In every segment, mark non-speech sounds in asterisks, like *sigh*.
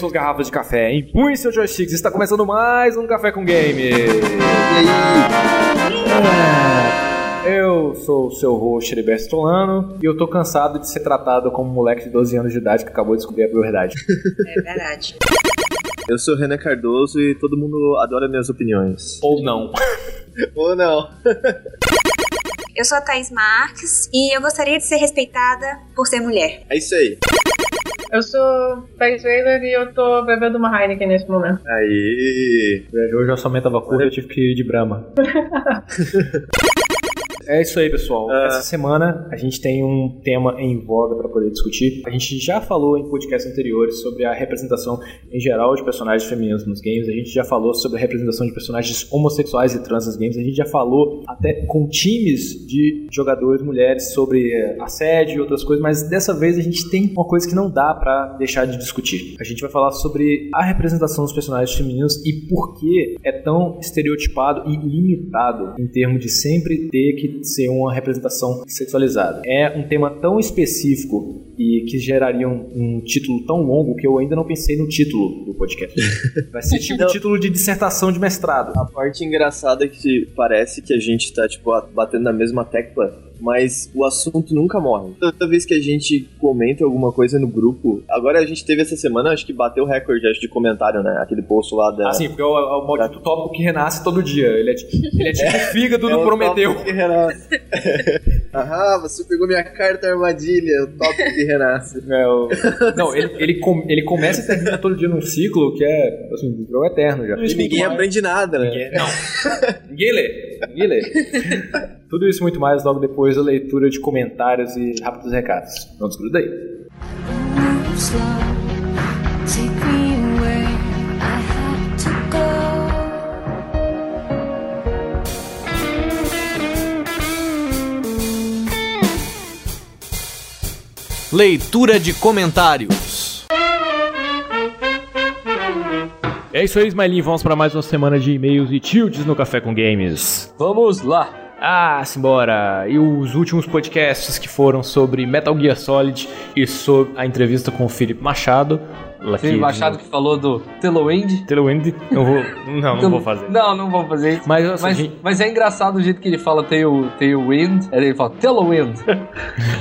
suas garrafas de café, empunhem seus joysticks, está começando mais um Café com Game! E aí? É, eu sou o seu host, Heriberto Stolano, e eu tô cansado de ser tratado como um moleque de 12 anos de idade que acabou de descobrir a verdade. *laughs* É verdade. Eu sou Renan Cardoso e todo mundo adora minhas opiniões. Ou não. *laughs* Ou não. Eu sou a Thaís Marques e eu gostaria de ser respeitada por ser mulher. É isso aí. Eu sou Thais Weiler e eu tô bebendo uma Heineken nesse momento. Aí. Hoje o orçamento tava curto, eu tive que ir de Brahma. *laughs* É isso aí, pessoal. Ah. Essa semana a gente tem um tema em voga para poder discutir. A gente já falou em podcasts anteriores sobre a representação em geral de personagens femininos nos games. A gente já falou sobre a representação de personagens homossexuais e trans nos games. A gente já falou até com times de jogadores mulheres sobre eh, assédio e outras coisas, mas dessa vez a gente tem uma coisa que não dá para deixar de discutir. A gente vai falar sobre a representação dos personagens femininos e por que é tão estereotipado e limitado em termos de sempre ter que ser uma representação sexualizada. É um tema tão específico e que geraria um, um título tão longo que eu ainda não pensei no título do podcast. *laughs* Vai ser tipo Não. título de dissertação de mestrado. A parte engraçada é que parece que a gente tá, tipo, batendo na mesma tecla, mas o assunto nunca morre. Toda vez que a gente comenta alguma coisa no grupo, agora a gente teve essa semana, acho que bateu o recorde acho, de comentário, né? Aquele post lá da. Assim, porque é o, é o maldito tópico que renasce todo dia. Ele é, tipo- ele é tipo *laughs* o fígado É do Prometeu. que renasce. *laughs* ah, você pegou minha carta armadilha, o tópico que renasce. *laughs* É, o- Não, ele, ele, com- ele começa e termina todo dia num ciclo que é, assim, um jogo eterno já. E ninguém aprende nada, né? Ninguém- Não. *laughs* Ninguém lê. Ninguém lê. Tudo isso e muito mais logo depois da leitura de comentários e rápidos recados. Não desgruda aí. Slow, take Leitura de comentários. É isso aí, Smilinho. Vamos para mais uma semana de e-mails e tilts no Café com Games. Vamos lá. Ah, simbora! E os últimos podcasts que foram sobre Metal Gear Solid e sobre a entrevista com o Felipe Machado. Felipe que- Machado que falou do Tailwind. Tailwind. Não vou, *laughs* não, não vou fazer. Não, não vou fazer isso. Mas, assim, Mas, gente- mas é engraçado o jeito que ele fala tail, tailwind. Ele fala Tailwind. *laughs*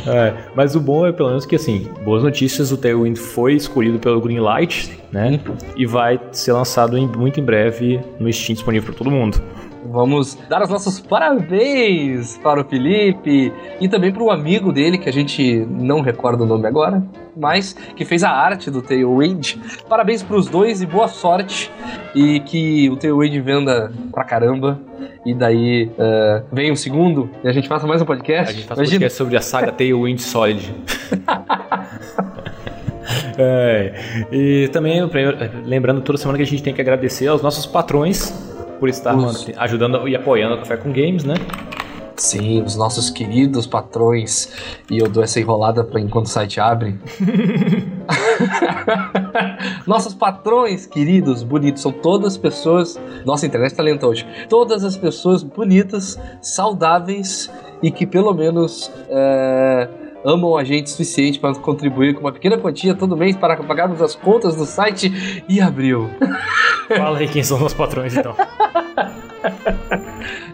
É, mas o bom é pelo menos que assim, boas notícias, o Tailwind foi escolhido pelo Greenlight, né? E vai ser lançado em- muito em breve no Steam disponível para todo mundo. Vamos dar os nossos parabéns para o Felipe e também para o amigo dele, que a gente não recorda o nome agora, mas que fez a arte do Tailwind. Parabéns para os dois e boa sorte. E que o Tailwind venda pra caramba. E daí eh, vem o segundo e a gente faça mais um podcast. A gente faz Imagina. podcast sobre a saga Tailwind Solid. *laughs* É, e também lembrando toda semana que a gente tem que agradecer aos nossos patrões por estar Os- ajudando e apoiando o Café com Games, né? Sim, os nossos queridos patrões. E eu dou essa enrolada pra enquanto o site abre. *laughs* nossos patrões queridos, bonitos, são todas pessoas. Nossa a internet tá lenta hoje. Todas as pessoas bonitas, saudáveis e que pelo menos. é, Amam a gente o suficiente para contribuir com uma pequena quantia todo mês para pagarmos as contas do site e abril. *laughs* Fala aí quem são os patrões, então. *laughs*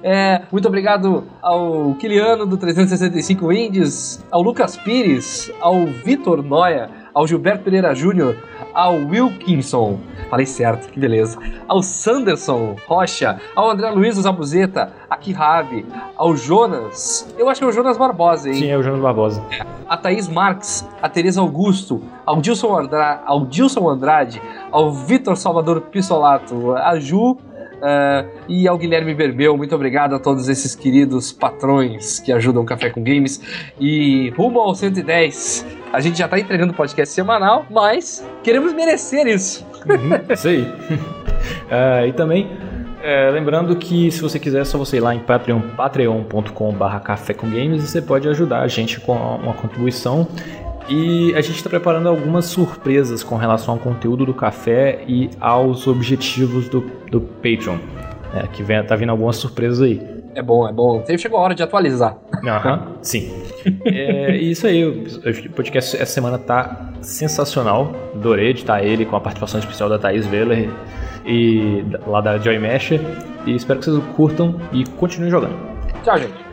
É, muito obrigado ao Kiliano do 365 Indies, ao Lucas Pires, ao Vitor Noia, ao Gilberto Pereira Júnior, ao Wilkinson, falei certo, que beleza, ao Sanderson Rocha, ao André Luiz Zabuzeta, a Kihab, ao Jonas, eu acho que é o Jonas Barbosa, hein? Sim, é o Jonas Barbosa. a Thaís Marques, a Tereza Augusto, ao Dilson, Andra ao Dilson Andrade, ao Vitor Salvador Pissolato, a Ju eh, e ao Guilherme Berbel. Muito obrigado a todos esses queridos patrões que ajudam o Café com Games. E rumo ao 110. A gente já tá entregando podcast semanal, mas queremos merecer isso. Uhum, isso aí. *laughs* Ah, e também, é, lembrando que se você quiser, é só você ir lá em Patreon, patreon.com.br café com games e você pode ajudar a gente com uma contribuição. E a gente está preparando algumas surpresas com relação ao conteúdo do café e aos objetivos do, do Patreon. É, que vem, tá vindo algumas surpresas aí. É bom, é bom. Chegou a hora de atualizar. Aham, sim. é isso aí, o podcast essa semana tá sensacional. Adorei editar ele com a participação especial da Thaís Veller e lá da Joy Mesh. E espero que vocês curtam e continuem jogando. Tchau, gente.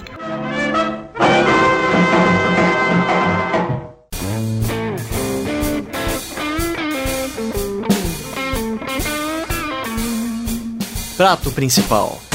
Prato principal.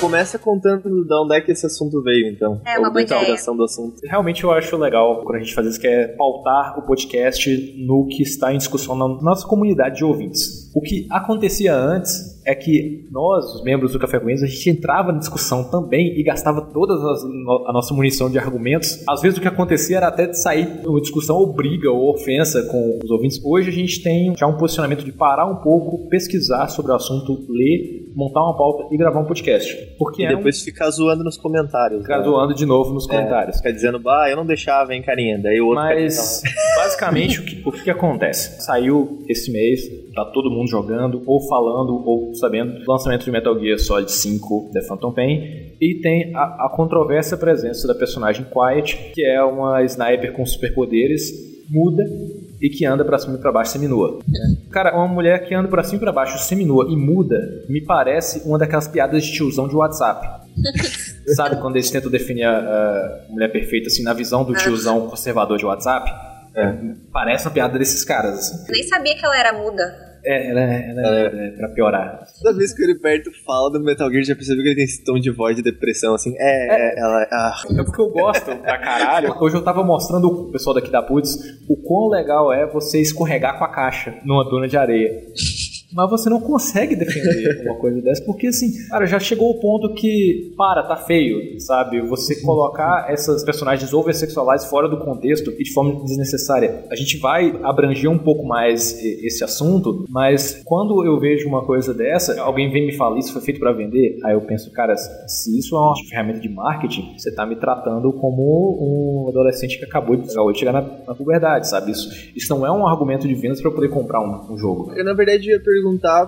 Começa contando de onde é que esse assunto veio, então. É uma boa ideia. do assunto. Realmente eu acho legal quando a gente faz isso, que é pautar o podcast no que está em discussão na nossa comunidade de ouvintes. O que acontecia antes é que nós, os membros do Café com Eles, a gente entrava na discussão também e gastava toda a nossa munição de argumentos. Às vezes o que acontecia era até de sair uma discussão ou briga ou ofensa com os ouvintes. Hoje a gente tem já um posicionamento de parar um pouco, pesquisar sobre o assunto, ler, montar uma pauta e gravar um podcast. Porque E é depois ficar zoando nos comentários. um... Ficar né? zoando de novo nos É, comentários. Ficar dizendo, bah, eu não deixava, hein, carinha. Daí o outro Mas, *laughs* basicamente, o que, o que acontece? Saiu esse mês, tá todo mundo jogando, ou falando, ou sabendo do lançamento de Metal Gear Solid 5 The Phantom Pain, e tem a, a controvérsia presença da personagem Quiet, que é uma sniper com superpoderes, muda, e que anda pra cima e pra baixo seminua. Cara, uma mulher que anda pra cima e pra baixo seminua e muda, me parece uma daquelas piadas de tiozão de WhatsApp. *laughs* Sabe quando eles tentam definir a, a mulher perfeita assim na visão do tiozão conservador de WhatsApp? É, parece uma piada desses caras, assim. Nem sabia que ela era muda. É, ela, é- ela é, é pra piorar. Toda vez que o Heriberto fala do Metal Gear, já percebeu que ele tem esse tom de voz de depressão, assim. É, é, ela. Ah, É porque eu gosto pra caralho. Hoje eu tava mostrando o pessoal daqui da Putz o quão legal é você escorregar com a caixa numa duna de areia. Mas você não consegue defender *laughs* uma coisa dessa, porque assim, cara, já chegou o ponto que, para, tá feio, sabe? Você colocar essas personagens oversexualizadas fora do contexto e de forma desnecessária. A gente vai abranger um pouco mais esse assunto, mas quando eu vejo uma coisa dessa, alguém vem me falar isso foi feito pra vender, aí eu penso, cara, se isso é uma ferramenta de marketing, você tá me tratando como um adolescente que acabou de, acabou de chegar na, na puberdade, sabe? Isso, isso não é um argumento de vendas eu poder comprar um, um jogo. eu na verdade ia perguntar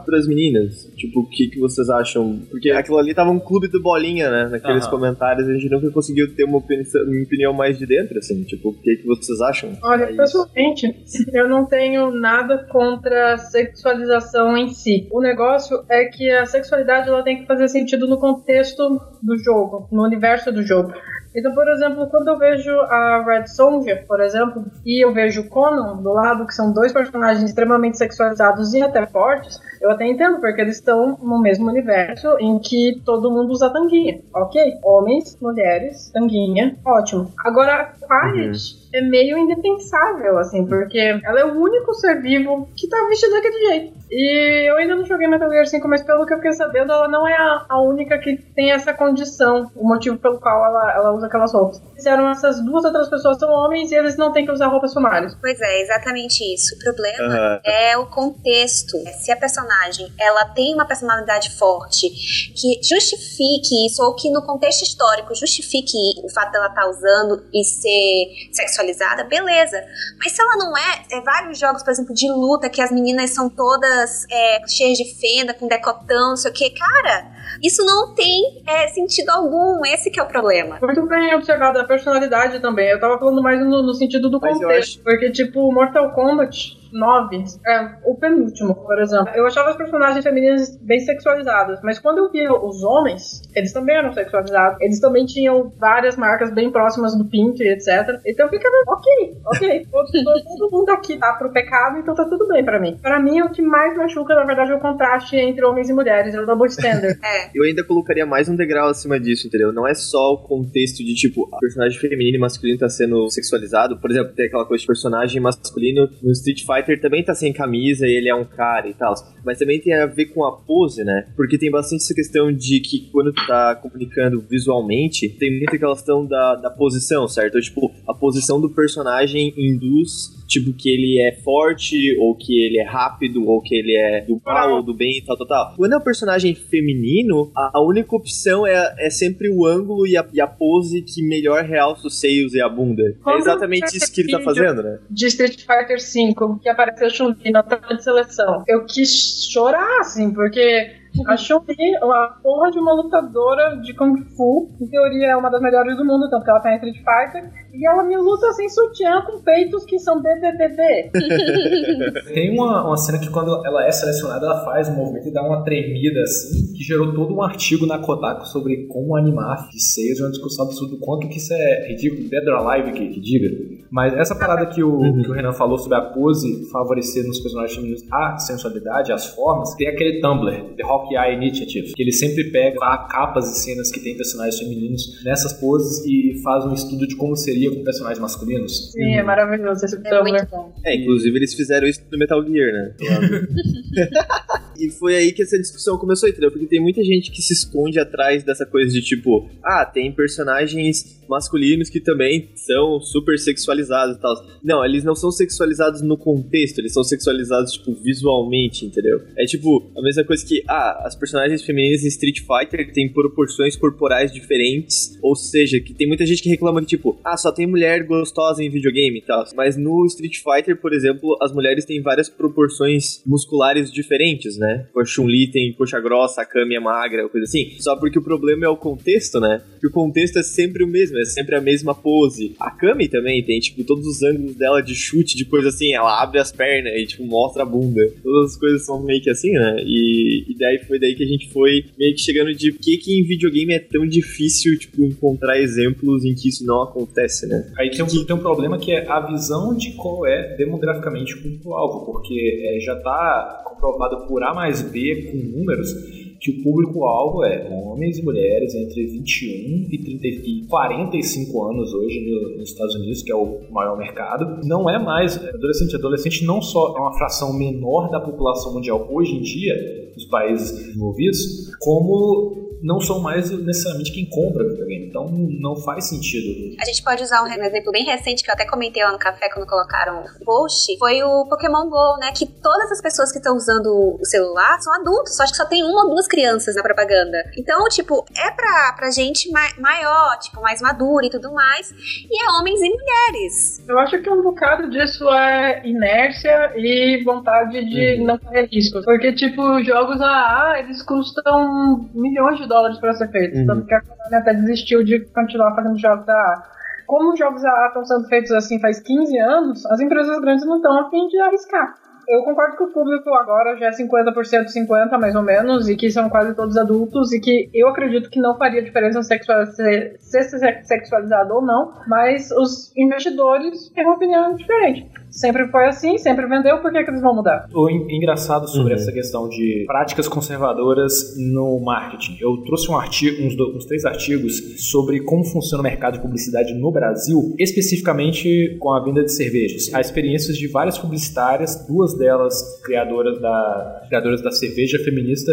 pras meninas, tipo, o que, que vocês acham. Porque aquilo ali tava um clube do bolinha, né? Naqueles Aham. comentários, a gente nunca conseguiu ter uma opinião, uma opinião mais de dentro, assim, tipo, o que, que vocês acham? Olha, Aí- pessoalmente, eu não tenho nada contra a sexualização em si. O negócio é que a sexualidade ela tem que fazer sentido no contexto do jogo, no universo do jogo. Então, por exemplo, quando eu vejo a Red Sonja, por exemplo, e eu vejo o Conan do lado, que são dois personagens extremamente sexualizados e até fortes, eu até entendo, porque eles estão no mesmo universo em que todo mundo usa tanguinha, ok? Homens, mulheres, tanguinha, ótimo. Agora, a Quiet é meio indefensável, assim, porque ela é o único ser vivo que tá vestido daquele jeito. E eu ainda não joguei Metal Gear 5, mas pelo que eu fiquei sabendo, ela não é a, a única que tem essa condição, o motivo pelo qual ela, ela usa aquelas roupas. Fizeram essas duas outras pessoas são homens e eles não têm que usar roupas sumárias. Pois é, exatamente isso. O problema Aham. é o contexto. Se a personagem ela tem uma personalidade forte que justifique isso, ou que no contexto histórico justifique o fato dela estar usando e ser sexualizada, beleza. Mas se ela não é, é vários jogos, por exemplo, de luta, que as meninas são todas é, cheias de fenda, com decotão, não sei o que, cara, isso não tem é, sentido algum. Esse que é o problema. Muito bem observado a personalidade também. Eu tava falando mais no, no sentido do Mas contexto. Porque, tipo, Mortal Kombat 9, é, o penúltimo, por exemplo. Eu achava as personagens femininas bem sexualizadas. Mas quando eu via os homens, eles também eram sexualizados. Eles também tinham várias marcas bem próximas do pinto e etc. Então eu ficava, ok, ok. *laughs* Todo, todo mundo aqui tá pro pecado, então tá tudo bem pra mim. Pra mim, o que mais machuca, na verdade, é o contraste entre homens e mulheres. É o double standard. *laughs* É. Eu ainda colocaria mais um degrau acima disso, entendeu? Não é só o contexto de, tipo, a personagem feminino e masculino tá sendo sexualizado. Por exemplo, tem aquela coisa de personagem masculino no Street Fighter também tá sem camisa e ele é um cara e tal. Mas também tem a ver com a pose, né? Porque tem bastante essa questão de que quando tu tá comunicando visualmente, tem aquela questão da, da posição, certo? Tipo, a posição do personagem induz tipo, que ele é forte, ou que ele é rápido, ou que ele é do mal ou do bem e tal, tal, tal. Quando é um personagem feminino, a, a única opção é, é sempre o ângulo e a, e a pose que melhor realça os seios e a bunda. É Quando exatamente isso que ele tá fazendo, né? de Street Fighter V, que apareceu Chun-Li na tela de seleção. Eu quis chorar, assim, porque A Chun-Li, a porra de uma lutadora de Kung Fu, em teoria é uma das melhores do mundo, tanto que ela tá em Street Fighter, e ela me luta sem sutiã com peitos que são DDDD. *laughs* Tem uma, uma cena que quando ela é selecionada, ela faz um movimento e dá uma tremida assim, que gerou todo um artigo na Kotaku sobre como animar de seios, uma discussão absurda do quanto que isso é ridículo, Dead or Alive que, que diga. Mas essa parada que o, que o Renan falou sobre a pose favorecer nos personagens femininos a sensualidade, as formas, tem aquele Tumblr, The Hawkeye Initiative, que ele sempre pega lá capas e cenas que tem personagens femininos nessas poses e faz um estudo de como seria com personagens masculinos. Sim, é maravilhoso esse É Tumblr. muito bom. É, inclusive eles fizeram isso no Metal Gear, né? *laughs* e foi aí que essa discussão começou, entendeu? Porque tem muita gente que se esconde atrás dessa coisa de tipo, ah, tem personagens masculinos que também são super sexualizados e tal. Não, eles não são sexualizados no contexto, eles são sexualizados, tipo, visualmente, entendeu? É tipo, a mesma coisa que, ah, as personagens femininas em Street Fighter têm proporções corporais diferentes, ou seja, que tem muita gente que reclama que, tipo, ah, só tem mulher gostosa em videogame e tal. Mas no Street Fighter, por exemplo, as mulheres têm várias proporções musculares diferentes, né? A Chun-Li tem coxa grossa, a Kami é magra, coisa assim. Só porque o problema é o contexto, né? Que o contexto é sempre o mesmo, é sempre a mesma pose. A Kami também tem, tipo, todos os ângulos dela de chute, de coisa assim, ela abre as pernas e, tipo, mostra a bunda. Todas as coisas são meio que assim, né? E, e daí foi daí que a gente foi meio que chegando de por que que em videogame é tão difícil, tipo, encontrar exemplos em que isso não acontece, né? Aí tem um, tem um problema que é a visão de qual é demograficamente o público-alvo, porque é, já está comprovado por A mais B com números que o público-alvo é homens e mulheres entre 21 e, 30, e 45 anos hoje no- nos Estados Unidos, que é o maior mercado. Não é mais adolescente. Adolescente não só é uma fração menor da população mundial hoje em dia, nos países desenvolvidos, como não são mais necessariamente quem compra videogame. Então não faz sentido. A gente pode usar um exemplo bem recente que eu até comentei lá no café quando colocaram o post. Foi o Pokémon GO, né? Que todas as pessoas que estão usando o celular são adultos. Só acho que só tem uma ou duas crianças na propaganda. Então, tipo, é pra, pra gente ma- maior, tipo, mais madura e tudo mais. E é homens e mulheres. Eu acho que um bocado disso é inércia e vontade de não correr riscos. Porque, tipo, jogos AA, eles custam milhões de dólares para ser feitos. Uhum. Tanto que a Konami até desistiu de continuar fazendo jogos AA. Como os jogos AA estão sendo feitos assim faz 15 anos, as empresas grandes não estão a fim de arriscar. Eu concordo que o público agora já é 50% 50% mais ou menos, e que são quase todos adultos, e que eu acredito que não faria diferença sexual, ser, ser sexualizado ou não, mas os investidores têm uma opinião diferente. Sempre foi assim, sempre vendeu, por que, que eles vão mudar? O en- engraçado sobre Uhum. essa questão de práticas conservadoras no marketing. Eu trouxe um artigo, uns, do- uns três artigos sobre como funciona o mercado de publicidade no Brasil, especificamente com a venda de cervejas. Há experiências de várias publicitárias, duas delas criadoras da, criadoras da cerveja feminista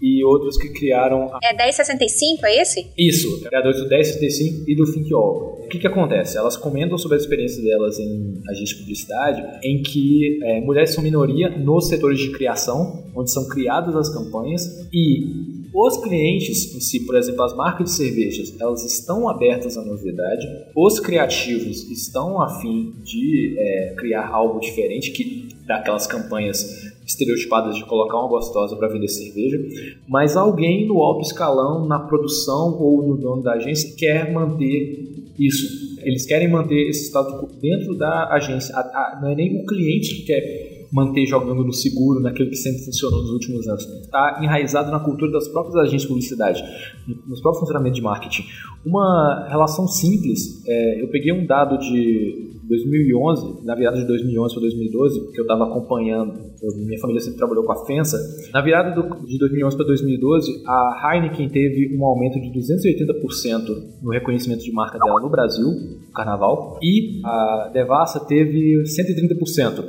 e outras que criaram É 1065, é esse? isso, criadores do 1065 e do Think All. O que, que acontece? Elas comentam sobre a experiência delas em agência de publicidade, em que é, mulheres são minoria nos setores de criação, onde são criadas as campanhas, e os clientes em si, por exemplo, as marcas de cervejas, elas estão abertas à novidade, os criativos estão a fim de é, criar algo diferente que daquelas campanhas estereotipadas de colocar uma gostosa para vender cerveja, mas alguém no alto escalão, na produção ou no dono da agência, quer manter isso. Eles querem manter esse status quo dentro da agência. A- a- não é nem o cliente que quer manter jogando no seguro, naquilo que sempre funcionou nos últimos anos. Está enraizado na cultura das próprias agências de publicidade, no- nos próprios funcionamentos de marketing. Uma relação simples, é, eu peguei um dado de 2011, na virada de 2011 para 2012, que eu estava acompanhando, eu- minha família sempre trabalhou com a FENSA, na virada do- de 2011 para 2012, a Heineken teve um aumento de 280% no reconhecimento de marca dela no Brasil, no carnaval, e a Devassa teve 130%.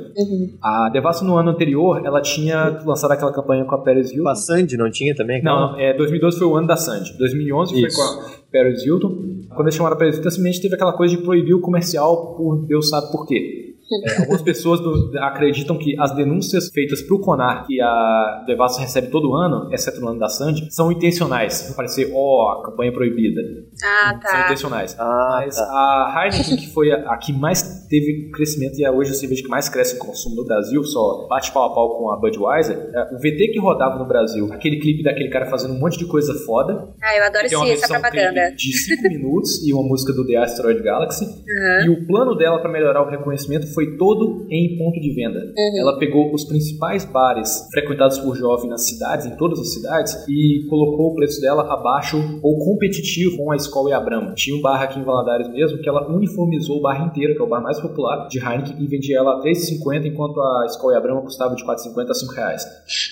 A Devassa no ano anterior, ela tinha lançado aquela campanha com a Paris Hilton. A Sandy não tinha também? Não, é, 2012 foi o ano da Sandy. 2011 Isso. foi com a Paris Hilton. Quando eles chamaram a Paris Hilton, simplesmente teve aquela coisa de proibir o comercial por Deus sabe por quê. É, *laughs* algumas pessoas do- acreditam que as denúncias feitas pro Conar que a Devassa recebe todo ano, exceto no ano da Sandy, são intencionais. Vai parecer, ó, a campanha é proibida. Ah, São tá. intencionais. Ah, Mas tá. a Heineken, que foi a, a que mais teve crescimento e é hoje a cerveja que mais cresce em consumo no Brasil, só bate pau a pau com a Budweiser, é, o VT que rodava no Brasil, aquele clipe daquele cara fazendo um monte de coisa foda, Ah, eu adoro é esse, essa versão propaganda. de 5 *laughs* minutos e uma música do The Asteroid Galaxy, Uhum. e o plano dela para melhorar o reconhecimento foi todo em ponto de venda. Uhum. Ela pegou os principais bares frequentados por jovens nas cidades, em todas as cidades, e colocou o preço dela abaixo ou competitivo com a Skol e a Brahma. Tinha um bar aqui em Valadares mesmo que ela uniformizou o bar inteiro, que é o bar mais popular de Heineken, e vendia ela a 3,50 enquanto a Skol e a Brahma custava de 4,50 a 5 reais.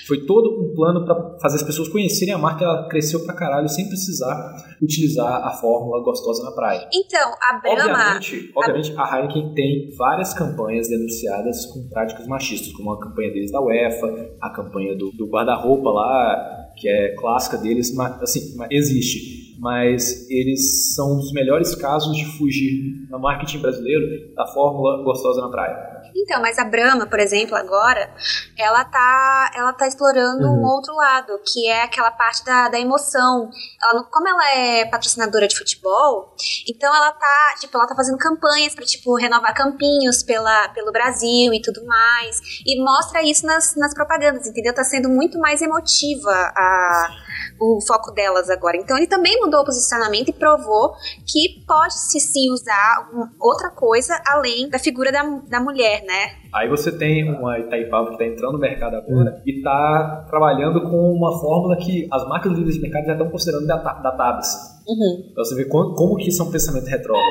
Foi todo um plano para fazer as pessoas conhecerem a marca, ela cresceu pra caralho sem precisar utilizar a fórmula gostosa na praia. Então, a Brahma. Obviamente, obviamente, a Heineken tem várias campanhas denunciadas com práticas machistas, como a campanha deles da UEFA, a campanha do, do guarda-roupa lá, que é clássica deles, mas, assim, mas existe. Mas eles são um dos melhores casos de fugir no marketing brasileiro da fórmula gostosa na praia. Então, mas a Brahma, por exemplo, agora, ela tá, ela tá explorando Uhum. um outro lado, que é aquela parte da, da emoção. Ela, como ela é patrocinadora de futebol, então ela tá, tipo, ela tá fazendo campanhas pra, tipo, renovar campinhos pela, pelo Brasil e tudo mais. E mostra isso nas, nas propagandas, entendeu? Tá sendo muito mais emotiva a, o foco delas agora. Então ele também mudou o posicionamento e provou que pode-se sim usar outra coisa além da figura da, da mulher, né? Aí você tem uma Itaipava que está entrando no mercado agora e está trabalhando com uma fórmula que as marcas líderes de mercado já estão considerando data- datáveis. Uhum. Pra você ver como, como que isso é um pensamento retrógrado.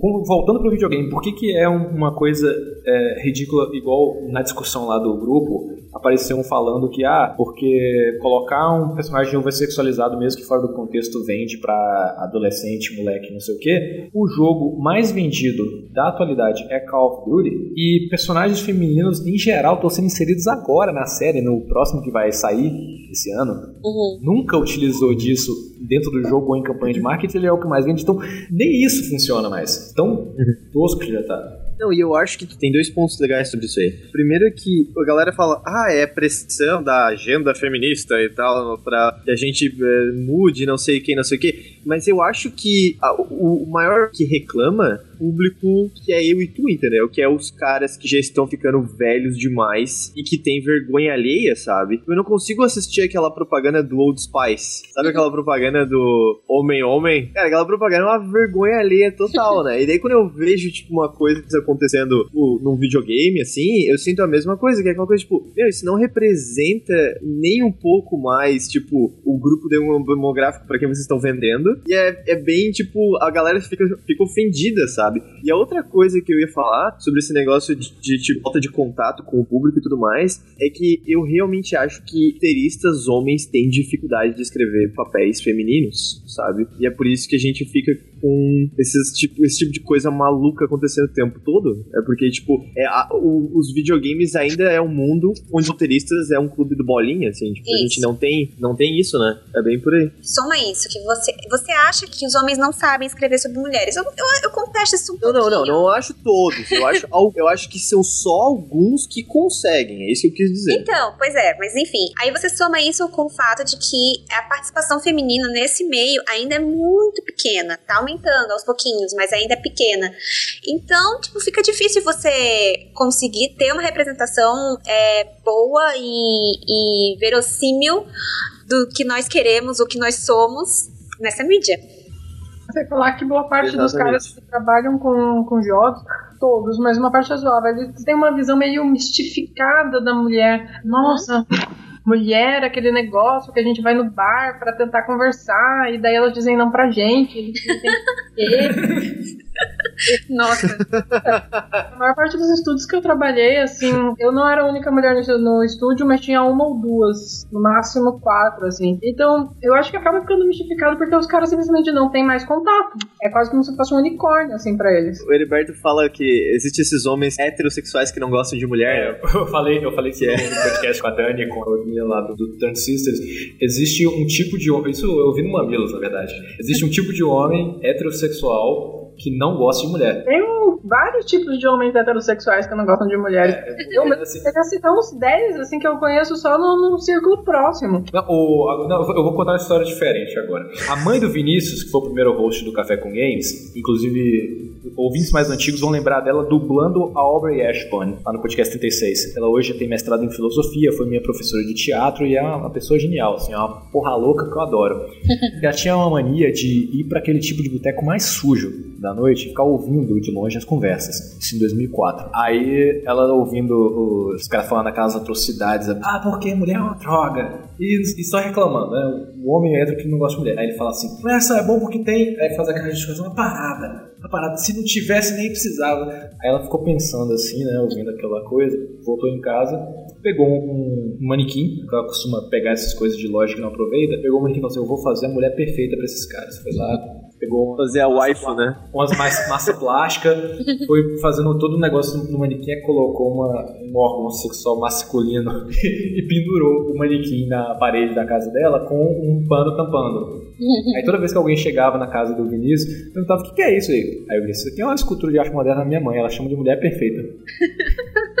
Como- voltando pro videogame, por que, que é um- uma coisa é, ridícula, igual na discussão lá do grupo, apareceu um falando que, ah, porque colocar um personagem homossexualizado mesmo que fora do contexto vende pra adolescente, moleque, não sei o que, o jogo mais vendido da atualidade é Call of Duty e personagens femininos em geral estão sendo inseridos agora na série, no próximo que vai sair esse ano, Uhum. nunca utilizou disso dentro do jogo ou em campanha de marketing, ele é o que mais vende. Então, nem isso funciona mais. Tão tosco que já tá. Não, e eu acho que tem dois pontos legais sobre isso aí. Primeiro é que a galera fala, ah, é pressão da agenda feminista e tal, pra que a gente eh, mude, não sei quem, não sei o quê. Mas eu acho que a- o maior que reclama, público que é eu e tu, entendeu? Que é os caras que já estão ficando velhos demais e que tem vergonha alheia, sabe? Eu não consigo assistir aquela propaganda do Old Spice. Sabe aquela propaganda do Homem-Homem? Cara, aquela propaganda é uma vergonha alheia total, né? E daí quando eu vejo, tipo, uma coisa acontecendo tipo, num videogame, assim, eu sinto a mesma coisa, que é aquela coisa, tipo, meu, isso não representa nem um pouco mais, tipo, o grupo demográfico pra quem vocês estão vendendo. E é, é bem, tipo, a galera fica, fica ofendida, sabe? E a outra coisa que eu ia falar sobre esse negócio de, de, de falta de contato com o público e tudo mais, é que eu realmente acho que roteiristas homens têm dificuldade de escrever papéis femininos, sabe? E é por isso que a gente fica com esses tipo, esse tipo de coisa maluca acontecendo o tempo todo. É porque, tipo, é, a- o- os videogames ainda é um mundo onde roteiristas é um clube do bolinha, assim. Tipo, a gente não tem, não tem isso, né? É bem por aí. Soma isso, que você, você acha que os homens não sabem escrever sobre mulheres. Eu, eu, eu contesto isso um Não, não, pouquinho. não, não acho todos. Eu acho, *laughs* eu acho que são só alguns que conseguem. É isso que eu quis dizer. Então, pois é, mas enfim. Aí você soma isso com o fato de que a participação feminina nesse meio ainda é muito pequena. Tá aumentando aos pouquinhos, mas ainda é pequena. Então, tipo, fica difícil você conseguir ter uma representação é, boa e, e verossímil do que nós queremos, o que nós somos nessa mídia. Você falar que boa parte dos Exatamente. caras que trabalham com, com jogos, todos, mas uma parte razoável, eles têm uma visão meio mistificada da mulher. Nossa, mulher, aquele negócio que a gente vai no bar pra tentar conversar, e daí elas dizem não pra gente, eles não tem que *laughs* *laughs* Nossa. A maior parte dos estúdios que eu trabalhei, assim, eu não era a única mulher no, estúdio, mas tinha uma ou duas, no máximo quatro, assim. Então, eu acho que acaba ficando mistificado porque os caras simplesmente não têm mais contato. É quase como se fosse um unicórnio, assim, pra eles. O Heriberto fala que existem esses homens heterossexuais que não gostam de mulher. É, eu falei, eu falei Que é. no podcast com a Dani, com a menina lá do, do Turn Sisters. Existe um tipo de homem, isso eu vi no Mamilos, na verdade. Existe um tipo de homem heterossexual que não gosta de mulher. Tem vários tipos de homens heterossexuais que não gostam de mulheres. Eu assim, eu já citar uns 10, assim, que eu conheço só no, no círculo próximo. Não, o- não, eu vou contar uma história diferente agora. A mãe do Vinícius, que foi o primeiro host do Café com Games, inclusive ouvintes mais antigos vão lembrar dela dublando a Aubrey Ashburn lá no podcast 36. Ela hoje tem mestrado em filosofia, foi minha professora de teatro e é uma pessoa genial, assim, é uma porra louca que eu adoro. *laughs* Ela tinha uma mania de ir pra aquele tipo de boteco mais sujo da noite e ficar ouvindo de longe as conversas. Isso em 2004. Aí ela ouvindo os caras falando aquelas atrocidades. Ah, porque mulher é uma droga. E, e só reclamando, né? O homem hétero que não gosta de mulher. Aí ele fala assim: Essa é bom porque tem. Aí faz aquela justificação, uma parada. Uma parada. Se não tivesse, nem precisava. Aí ela ficou pensando assim, né? Ouvindo aquela coisa. Voltou em casa, pegou um, um manequim, que ela costuma pegar essas coisas de loja que não aproveita. Pegou o manequim e falou assim: Eu vou fazer a mulher perfeita pra esses caras. Foi lá, pegou Fazer a waifu, né? *laughs* umas mais massa plástica, foi fazendo todo o negócio no manequim, colocou uma, um órgão sexual masculino *laughs* e pendurou o manequim na parede da casa dela com um pano tampando. *laughs* Aí toda vez que alguém chegava na casa do Vinícius, perguntava o que, que é isso aí. Aí eu disse, isso aqui é uma escultura de arte moderna da minha mãe, ela chama de mulher perfeita.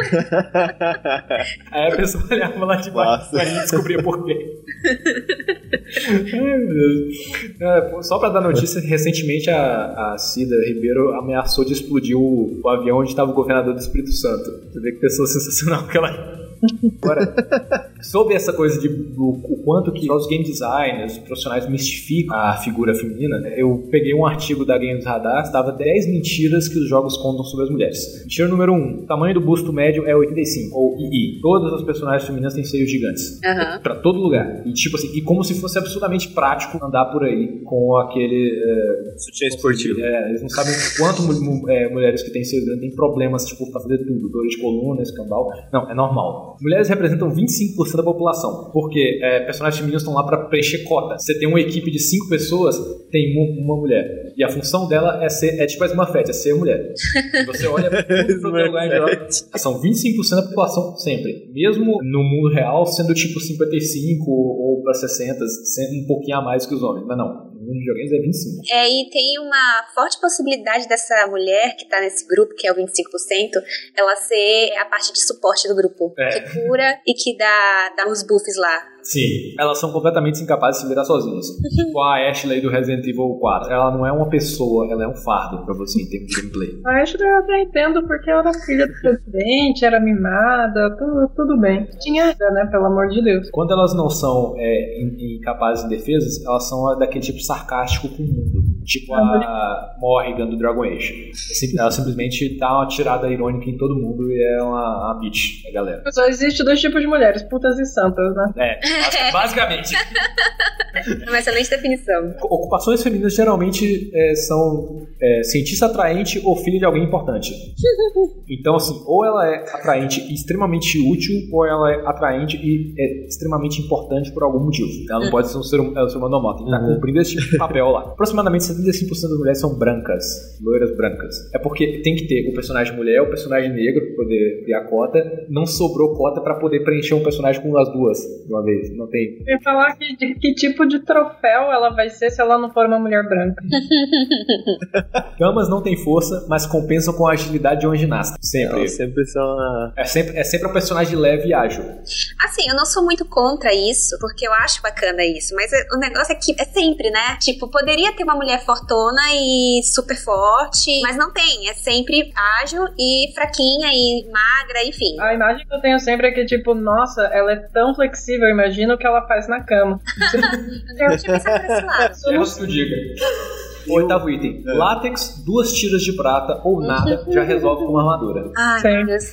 *laughs* Aí a pessoa olhava lá de baixo Nossa. e descobria por quê. É, só pra dar notícia, recentemente a, a Cida Ribeiro ameaçou de explodir o, o avião onde estava o governador do Espírito Santo. Você vê que pessoa sensacional que ela é. Agora, sobre essa coisa de do, o quanto que os game designers, os profissionais mistificam a figura feminina, eu peguei um artigo da Games Radar, estava 10 mentiras que os jogos contam sobre as mulheres. Mentira número 1, o tamanho do busto médio é 85, ou II. Todas as personagens femininas têm seios gigantes. Aham. Pra todo lugar. E tipo assim, e como se fosse absolutamente prático andar por aí com aquele. é, Sutiã esportivo. é, eles não sabem quanto é, mulheres que têm seio grande têm problemas, tipo, pra fazer tudo, dor de coluna, escambau. Não, é normal. Mulheres representam 25% da população, porque é, personagens femininos estão lá pra preencher cota. Você tem uma equipe de 5 pessoas, tem uma, mulher. E a função dela é ser, é tipo a Smurfette, é ser mulher. Você olha *laughs* pro teu lugar em geral, são 25% da população sempre. Mesmo no mundo real, sendo tipo 55 ou pra 60, sendo um pouquinho a mais que os homens. Mas não, mundo de videogames é 25. É, e tem uma forte possibilidade dessa mulher que tá nesse grupo, que é o 25%, ela ser a parte de suporte do grupo. É. Que cura e que dá, dá os buffs lá. Sim, elas são completamente incapazes de se virar sozinhas. *laughs* tipo a Ashley do Resident Evil 4. Ela não é uma pessoa, ela é um fardo pra você em termos de gameplay. A Ashley eu até entendo porque ela era filha do presidente, era mimada, tudo, tudo bem. Tinha, né, pelo amor de Deus. Quando elas não são é, in- incapazes de defesas, elas são daquele tipo sarcástico com o mundo. Tipo a Morrigan do Dragon Age. Ela simplesmente dá uma tirada irônica em todo mundo e é uma, uma bitch, a galera. Só existe dois tipos de mulheres, putas e santas, né? É, basi- *laughs* basicamente. É uma excelente definição. Ocupações femininas geralmente é, são é, cientista atraente ou filha de alguém importante. *laughs* Então, assim, ou ela é atraente e extremamente útil, ou ela é atraente e é extremamente importante por algum motivo. Ela não pode ser um ser, um ser humano normal, tem que estar cumprindo esse tipo de papel lá. Aproximadamente 75% das mulheres são brancas, loiras brancas. É porque tem que ter o personagem mulher, o personagem negro pra poder criar cota. Não sobrou cota pra poder preencher um personagem com as duas de uma vez. Não tem. Eu ia falar que, de que tipo de troféu ela vai ser se ela não for uma mulher branca. *laughs* Damas não têm força, mas compensam com a agilidade de uma ginasta. Sempre. Elas sempre são a... É sempre, é sempre um personagem leve e ágil. Assim, eu não sou muito contra isso, porque eu acho bacana isso, mas é- o negócio é que é sempre, né? Tipo, poderia ter uma mulher fortona e super forte, mas não tem. É sempre ágil e fraquinha e magra, enfim. A imagem que eu tenho sempre é que, tipo, nossa, ela é tão flexível, imagina o que ela faz na cama. *laughs* Eu tinha pensado por esse lado. *laughs* É o que eu digo. Oitavo item. Látex, duas tiras de prata ou nada já resolve com uma armadura. Ai, Sim. meu Deus.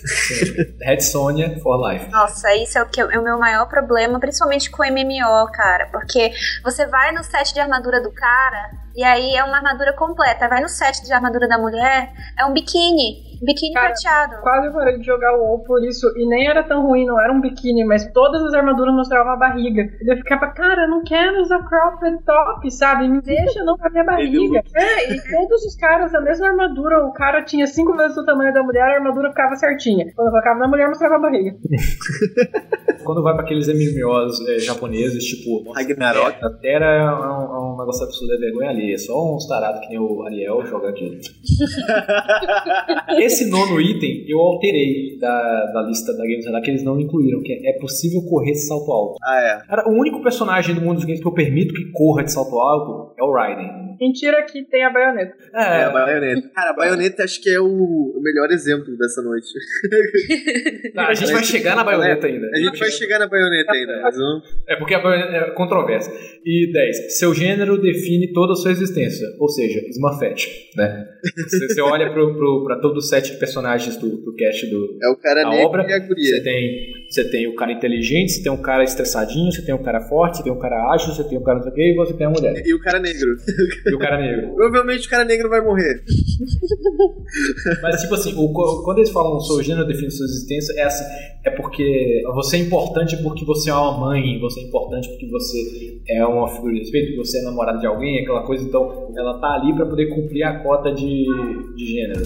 Red Sonja for life. Nossa, isso é o, que, é o meu maior problema, principalmente com MMO, cara. Porque você vai no set de armadura do cara e aí é uma armadura completa. Vai no set de armadura da mulher, é um biquíni. Biquíni Cara, prateado. Quase eu parei de jogar o WoW por isso, e nem era tão ruim, não era um biquíni, mas todas as armaduras mostravam a barriga. E eu ficava, cara, eu não quero usar cropped top, sabe? Me deixa não pra minha *laughs* barriga. É, e todos os caras, a mesma armadura, o cara tinha cinco vezes o tamanho da mulher, a armadura ficava certinha. Quando eu colocava na mulher, mostrava a barriga. *laughs* Quando vai pra aqueles MMOs é, japoneses, tipo. Ragnarok. A Terra é um, é um negócio absurdo, é vergonha ali. É só uns tarados que nem o Ariel joga aqui. *laughs* Esse nono item eu alterei da, da lista da Games Radar que eles não incluíram, que é, é possível correr de salto alto. Ah, é. Cara, o único personagem do mundo dos games que eu permito que corra de salto alto é o Raiden. Mentira que tem a baioneta. É, a baioneta. Cara, a baioneta acho que é o, o melhor exemplo dessa noite. Não, *laughs* a gente vai chegar na baioneta ainda. A gente vai chegar na baioneta ainda, mas não. É porque a baioneta é controvérsia. E 10. Seu gênero define toda a sua existência. Ou seja, Smurfette, né? Você, você olha pro, pro, pra todos os sete personagens do, do cast do, É o cara da obra. e a Você guria. tem, você tem o cara inteligente, você tem um cara estressadinho, você tem um cara forte, você tem um cara ágil, você tem um cara não sei o quê, e você tem a mulher. E o cara negro. E o cara negro. *laughs* Provavelmente o cara negro vai morrer. *laughs* Mas, tipo assim, o- quando eles falam seu gênero define sua existência, é assim, é porque você é importante porque você é uma mãe, você é importante porque você é uma figura de respeito, porque você é namorada de alguém, aquela coisa, então ela tá ali pra poder cumprir a cota de, de gênero.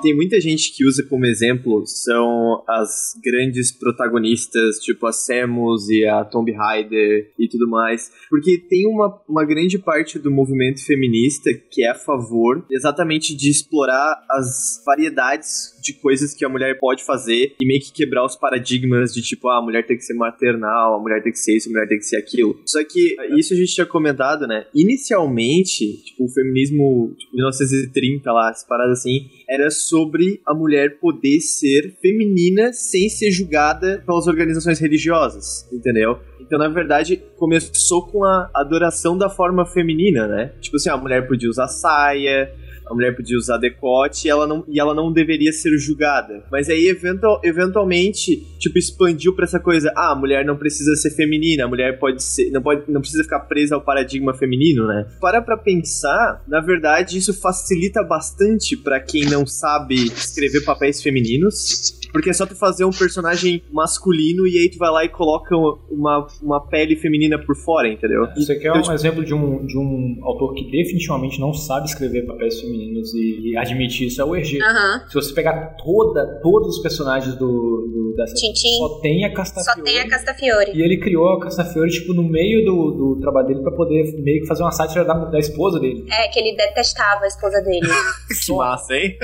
Tem muita gente que usa como exemplo são as grandes protagonistas, tipo a Samus e a Tomb Raider e tudo mais, porque tem uma, uma grande parte do movimento feminista que é a favor exatamente de explorar as variedades de coisas que a mulher pode fazer e meio que quebrar os paradigmas de tipo, ah, a mulher tem que ser maternal, a mulher tem que ser isso, a mulher tem que ser aquilo. Só que isso a gente tinha comentado, né? Inicialmente, tipo, o feminismo, tipo, 1930 lá, as paradas assim, era sobre a mulher poder ser feminina sem ser julgada pelas organizações religiosas, entendeu? Então, na verdade, começou com a adoração da forma feminina, né? Tipo assim, a mulher podia usar saia, a mulher podia usar decote e ela não, e ela não deveria ser julgada. Mas aí, eventual, eventualmente, tipo, expandiu pra essa coisa, ah, a mulher não precisa ser feminina, a mulher pode ser, não, pode, não precisa ficar presa ao paradigma feminino, né? Para pra pensar, na verdade, isso facilita bastante pra quem não sabe escrever papéis femininos. Porque é só tu fazer um personagem masculino e aí tu vai lá e coloca uma, uma pele feminina por fora, entendeu? Isso aqui é Então, um exemplo de um, de um autor que definitivamente não sabe escrever papéis femininos e, e admitir isso é o Hergé. Se você pegar toda, todos os personagens do, do dessa Tintim. só tem a Castafiore. Só tem a Castafiore. E ele criou a Castafiore, tipo, no meio do, do trabalho dele pra poder meio que fazer uma sátira da, da esposa dele. É, que ele detestava a esposa dele. *laughs* Que massa, hein?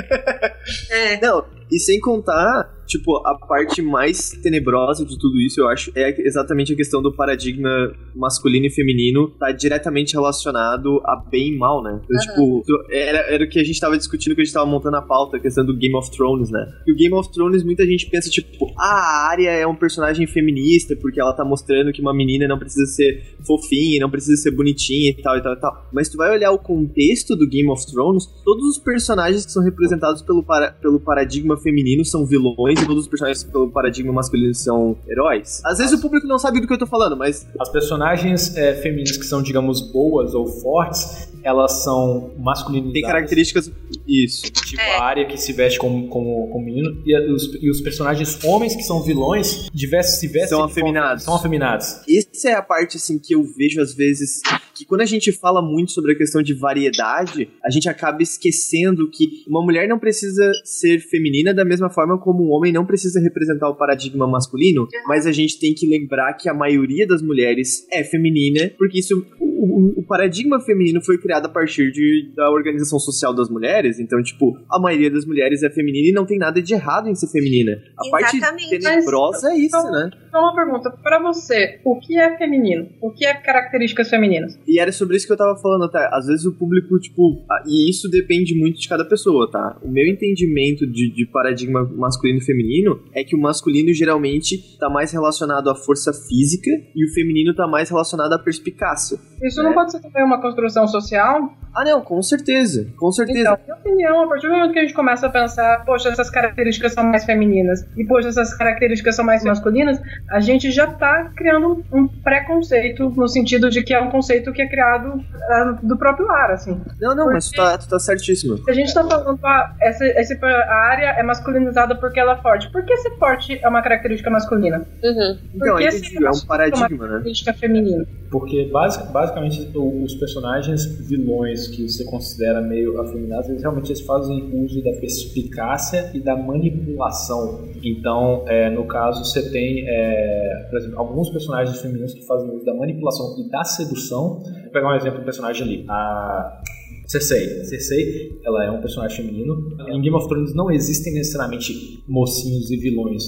É. Não, e sem contar, tipo, a parte mais tenebrosa de tudo isso, eu acho, é exatamente a questão do paradigma masculino e feminino tá diretamente relacionado a bem e mal, né? Então, tipo, tu- era, era o que a gente tava discutindo, que a gente tava montando a pauta, a questão do Game of Thrones, né? E o Game of Thrones, muita gente pensa, tipo, ah, a Arya é um personagem feminista, porque ela tá mostrando que uma menina não precisa ser fofinha, não precisa ser bonitinha e tal, e tal, e tal. Mas tu vai olhar o contexto do Game of Thrones, todos os personagens que são representados pelo, para, pelo paradigma feminino são vilões e todos os personagens pelo paradigma masculino são heróis. Às vezes o público não sabe do que eu tô falando, mas As personagens é, femininas que são, digamos, boas ou fortes, elas são masculinizadas. tem características. Isso. Tipo É. a área que se veste como, como, como menino. E, os, e os personagens homens que são vilões divers, se vestem São afeminados. São afeminados. Essa é a parte assim que eu vejo às vezes que quando a gente fala muito sobre a questão de variedade, a gente acaba esquecendo que uma mulher não precisa ser feminina da mesma forma como um homem não precisa representar o paradigma masculino, mas a gente tem que lembrar que a maioria das mulheres é feminina, porque isso o, paradigma feminino foi criado a partir de, da organização social das mulheres, então tipo, a maioria das mulheres é feminina e não tem nada de errado em ser feminina. A parte Exatamente. tenebrosa é isso, né? Então, uma pergunta pra você: o que é feminino? O que é características femininas? E era sobre isso que eu tava falando até. Às vezes o público, tipo. E isso depende muito de cada pessoa, tá? O meu entendimento de, de paradigma masculino e feminino é que o masculino geralmente tá mais relacionado à força física e o feminino tá mais relacionado à perspicácia. Isso Isso não pode ser também uma construção social? Ah, não, com certeza, com certeza. Então, minha opinião, a partir do momento que a gente começa a pensar, poxa, essas características são mais femininas e, poxa, essas características são mais masculinas, a gente já tá criando um preconceito no sentido de que é um conceito que é criado ah, do próprio ar, assim. não, não, mas tu tá, tu tá certíssimo. Se a gente tá falando, ah, essa, essa a área é masculinizada porque ela é forte. Por que ser forte é uma característica masculina? Uhum. Então, que é um masculino paradigma, uma né? característica feminina? Porque basic, basicamente os personagens vilões que você considera meio afeminados, eles realmente eles fazem uso da perspicácia e da manipulação. Então, é, no caso, você tem, é, por exemplo, alguns personagens femininos que fazem uso da manipulação e da sedução. Vou pegar um exemplo do personagem ali. A Cersei. Cersei, ela é um personagem feminino. Em Game of Thrones não existem necessariamente mocinhos e vilões,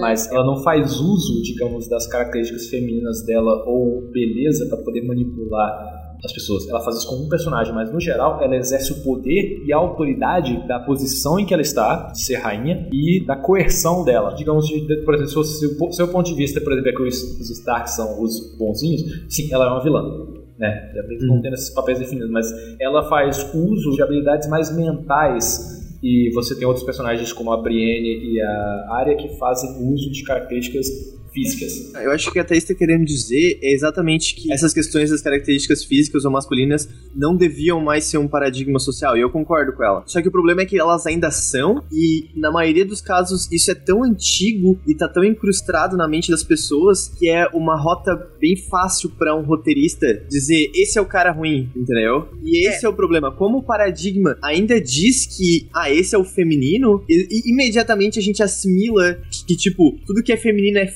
mas ela não faz uso, digamos, das características femininas dela ou beleza para poder manipular as pessoas. Ela faz isso com um personagem, mas no geral ela exerce o poder e a autoridade da posição em que ela está, de ser rainha, e da coerção dela. Digamos, de, de- por exemplo, se o seu ponto de vista, por exemplo, é que os, os Stark são os bonzinhos, sim, ela é uma vilã. Né? Eles não tendo esses papéis definidos, mas ela faz uso de habilidades mais mentais e você tem outros personagens como a Brienne e a Arya que fazem uso de características físicas. Eu acho que até isso que tá querendo dizer é exatamente que essas questões das características físicas ou masculinas não deviam mais ser um paradigma social, e eu concordo com ela. Só que o problema é que elas ainda são, e na maioria dos casos isso é tão antigo e tá tão incrustado na mente das pessoas que é uma rota bem fácil pra um roteirista dizer esse é o cara ruim, entendeu? E esse é, o problema. Como o paradigma ainda diz que, ah, esse é o feminino, e, e imediatamente a gente assimila que, tipo, tudo que é feminino é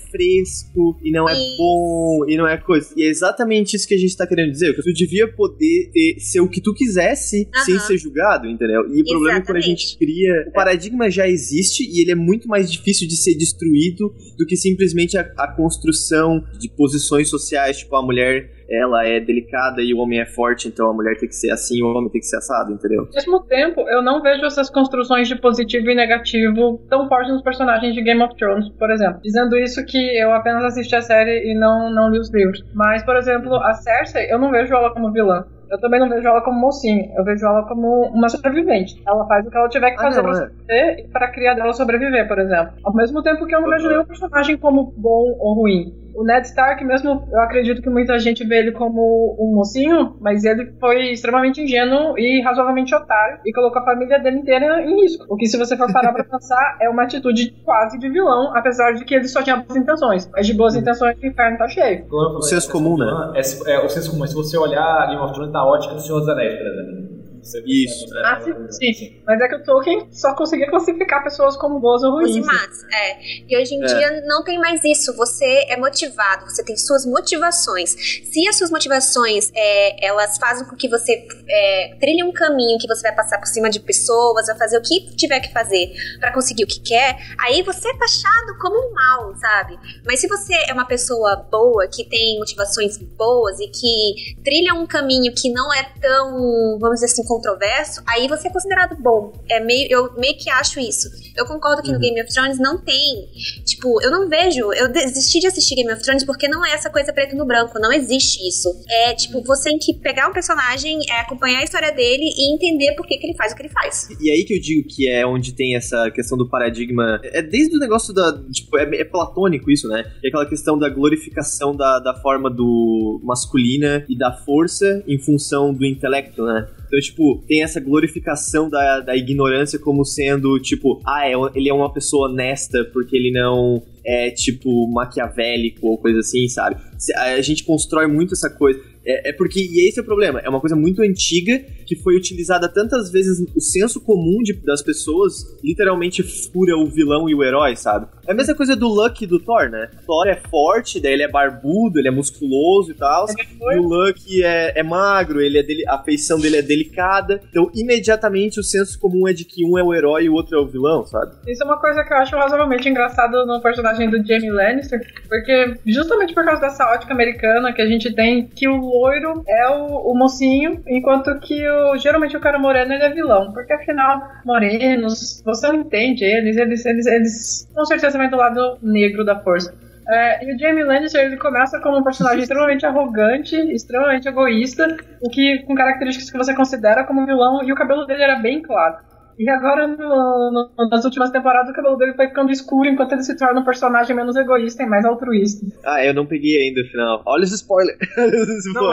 fresco e não é Isso. bom e não é coisa. E é exatamente isso que a gente tá querendo dizer. Que tu devia poder ter- ser o que tu quisesse Aham. sem ser julgado, entendeu? E o problema é quando a gente cria. O paradigma já existe e ele é muito mais difícil de ser destruído do que simplesmente a, a construção de posições sociais, tipo, a mulher ela é delicada e o homem é forte, então a mulher tem que ser assim e o homem tem que ser assado, entendeu? Ao mesmo tempo, eu não vejo essas construções de positivo e negativo tão fortes nos personagens de Game of Thrones, por exemplo. Dizendo isso que eu apenas assisti a série e não, não li os livros. Mas, por exemplo, a Cersei, eu não vejo ela como vilã. Eu também não vejo ela como mocinha. Eu vejo ela como uma sobrevivente. Ela faz o que ela tiver que Ah, fazer não, pra é. sobreviver e pra criar dela sobreviver, por exemplo. Ao mesmo tempo que eu não vejo nenhum personagem como bom ou ruim. O Ned Stark, mesmo, eu acredito que muita gente vê ele como um mocinho, mas ele foi extremamente ingênuo e razoavelmente otário e colocou a família dele inteira em risco. O que, se você for parar pra *laughs* pensar, é uma atitude quase de vilão, apesar de que ele só tinha boas intenções. Mas de boas intenções, o inferno tá cheio. O senso comum, né? É, é, o senso comum. Se você olhar Game of Thrones da ótica do Senhor dos Anéis, por exemplo. Isso. É, Ah, sim, sim. Mas é que o Tolkien só conseguia classificar pessoas como boas ou Os ruins. imates, é. E hoje em É. dia não tem mais isso. Você é motivado, você tem suas motivações. Se as suas motivações é, elas fazem com que você é, trilhe um caminho que você vai passar por cima de pessoas, vai fazer o que tiver que fazer pra conseguir o que quer, aí você é taxado como um mal, sabe? Mas se você é uma pessoa boa, que tem motivações boas e que trilha um caminho que não é tão, vamos dizer assim, controverso, aí você é considerado bom. É meio, eu meio que acho isso. Eu concordo que no Game of Thrones não tem. Tipo, eu não vejo. Eu desisti de assistir Game of Thrones porque não é essa coisa preto no branco. Não existe isso. É tipo, você tem que pegar um personagem, é, acompanhar a história dele e entender por que, que ele faz o que ele faz. E aí que eu digo que é onde tem essa questão do paradigma. É desde o negócio da. Tipo, é, é platônico isso, né? É aquela questão da glorificação da, da forma do masculina e da força em função do intelecto, né? Então, tipo, tem essa glorificação da, da ignorância como sendo, tipo, ah, é, ele é uma pessoa honesta porque ele não é, tipo, maquiavélico ou coisa assim, sabe? A gente constrói muito essa coisa. É, é porque, e esse é o problema, é uma coisa muito antiga que foi utilizada tantas vezes, o senso comum de- das pessoas literalmente fura o vilão e o herói, sabe? É a mesma coisa do Lucky e do Thor, né? Thor é forte, daí ele é barbudo, ele é musculoso e tal. E o Lucky é, é magro, ele é dele, a feição dele é delicada. Então, imediatamente, o senso comum é de que um é o herói e o outro é o vilão, sabe? Isso é uma coisa que eu acho razoavelmente engraçado no personagem do Jamie Lannister, porque justamente por causa dessa ótica americana que a gente tem, que o loiro é o, o mocinho, enquanto que o, geralmente o cara moreno ele é vilão, porque afinal, morenos, você não entende eles, eles, eles, eles com certeza vêm do lado negro da força. É, e o Jamie Lannister ele começa como um personagem *laughs* extremamente arrogante, extremamente egoísta, o que com características que você considera como vilão, e o cabelo dele era bem claro. E agora, no- no- nas últimas temporadas, o cabelo dele foi ficando escuro enquanto ele se torna um personagem menos egoísta e mais altruísta. Ah, eu não peguei ainda o final. Olha os spoilers. *laughs* Olha os Não,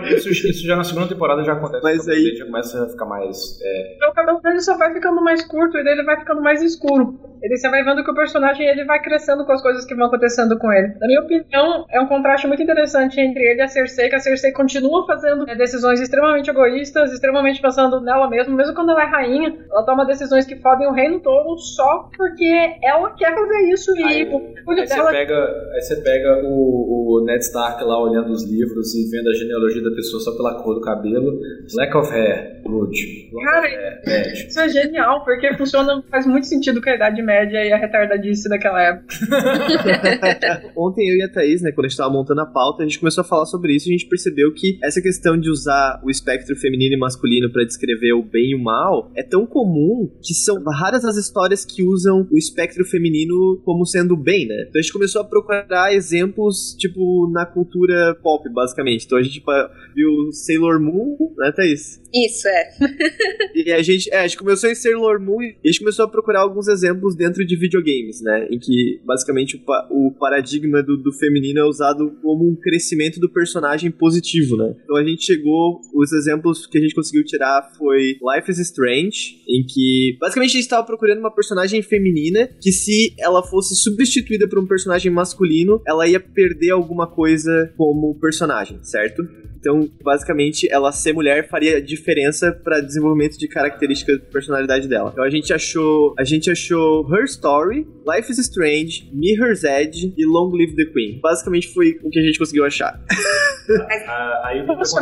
é, é, isso, isso já na segunda temporada já acontece. Mas aí- dele já começa a ficar mais. é, Então, o cabelo dele só vai ficando mais curto e dele vai ficando mais escuro. Ele você vai vendo que o personagem ele vai crescendo com as coisas que vão acontecendo com ele. Na minha opinião, é um contraste muito interessante entre ele e a Cersei, que a Cersei continua fazendo é, decisões extremamente egoístas, extremamente pensando nela mesma, mesmo quando ela é rainha, ela toma decisões que fodem o reino todo só porque ela quer fazer isso e Aí- o você pega, aí você pega o, o Ned Stark lá olhando os livros e vendo a genealogia da pessoa só pela cor do cabelo. Lack of hair. Lack Cara, hair, bad. Isso é genial, porque funciona, faz muito sentido com a Idade Média e a retardadice daquela época. *laughs* Ontem eu e a Thaís, né, quando a gente tava montando a pauta, a gente começou a falar sobre isso e a gente percebeu que essa questão de usar o espectro feminino e masculino pra descrever o bem e o mal é tão comum que são raras as histórias que usam o espectro feminino como sendo bem, né? Então a gente começou a procurar exemplos, tipo, na cultura pop, basicamente. Então a gente viu Sailor Moon, né, Thaís? Isso, é. E a gente, é, a gente começou em Sailor Moon e a gente começou a procurar alguns exemplos dentro de videogames, né? Em que basicamente o, o paradigma do, do feminino é usado como um crescimento do personagem positivo, né? Então a gente chegou, os exemplos que a gente conseguiu tirar foi Life is Strange, em que basicamente a gente estava procurando uma personagem feminina que se ela fosse substituída por um personagem masculino, ela ia perder alguma coisa como personagem, certo? Então, basicamente, ela ser mulher faria diferença para desenvolvimento de características de personalidade dela. Então a gente achou, a gente achou Her Story, Life is Strange, Mirror's Edge e Long Live the Queen. Basicamente foi o que a gente conseguiu achar. *laughs* Ah, aí mas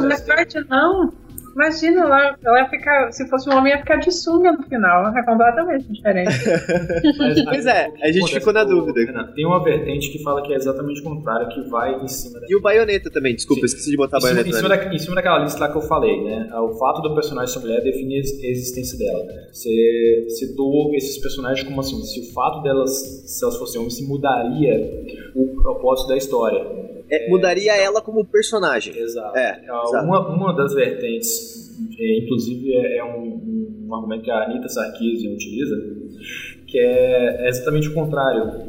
não. Imagina, ela, ela ia ficar. Se fosse um homem, ia ficar de sunga no final. É completamente diferente. *laughs* Mas- Pois é, a gente ficou na dúvida. Tem uma vertente que fala que é exatamente o contrário, que vai em cima da E o Baioneta também, desculpa, Sim. esqueci de botar a baioneta em, cima da- em cima daquela lista lá que eu falei, né? O fato do personagem ser mulher define a existência dela. Você citou esses personagens como assim, se o fato delas, se elas fossem homens, se mudaria o propósito da história. É, mudaria ela como personagem. Exato. É, Ah, exato. Uma, uma das vertentes, é, inclusive é, é um, um argumento que a Anitta Sarkeesian utiliza, que é, é exatamente o contrário.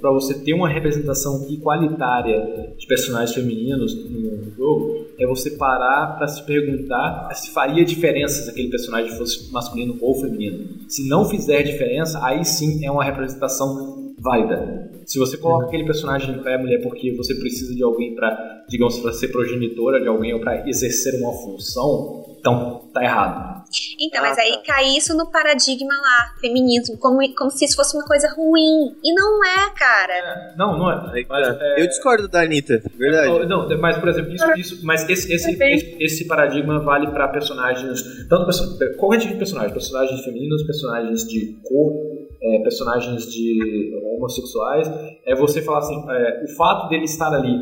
Para você ter uma representação igualitária de personagens femininos no jogo, é você parar para se perguntar se faria diferença se aquele personagem fosse masculino ou feminino. Se não fizer diferença, aí sim é uma representação válida. Se você coloca aquele personagem é mulher porque você precisa de alguém para, digamos, para ser progenitora de alguém ou para exercer uma função, então tá errado. Então, Ah, mas aí tá. cai isso no paradigma lá, feminismo, como, como se isso fosse uma coisa ruim. E não é, cara. Não, não é. Tá. é, Eu discordo da Anitta, verdade. Não, mas por exemplo, isso, isso- mas esse, esse, esse, esse paradigma vale para personagens, tanto qualquer tipo de personagem, personagens femininos, personagens de cor, é, personagens de homossexuais, é você falar assim, é, o fato dele estar ali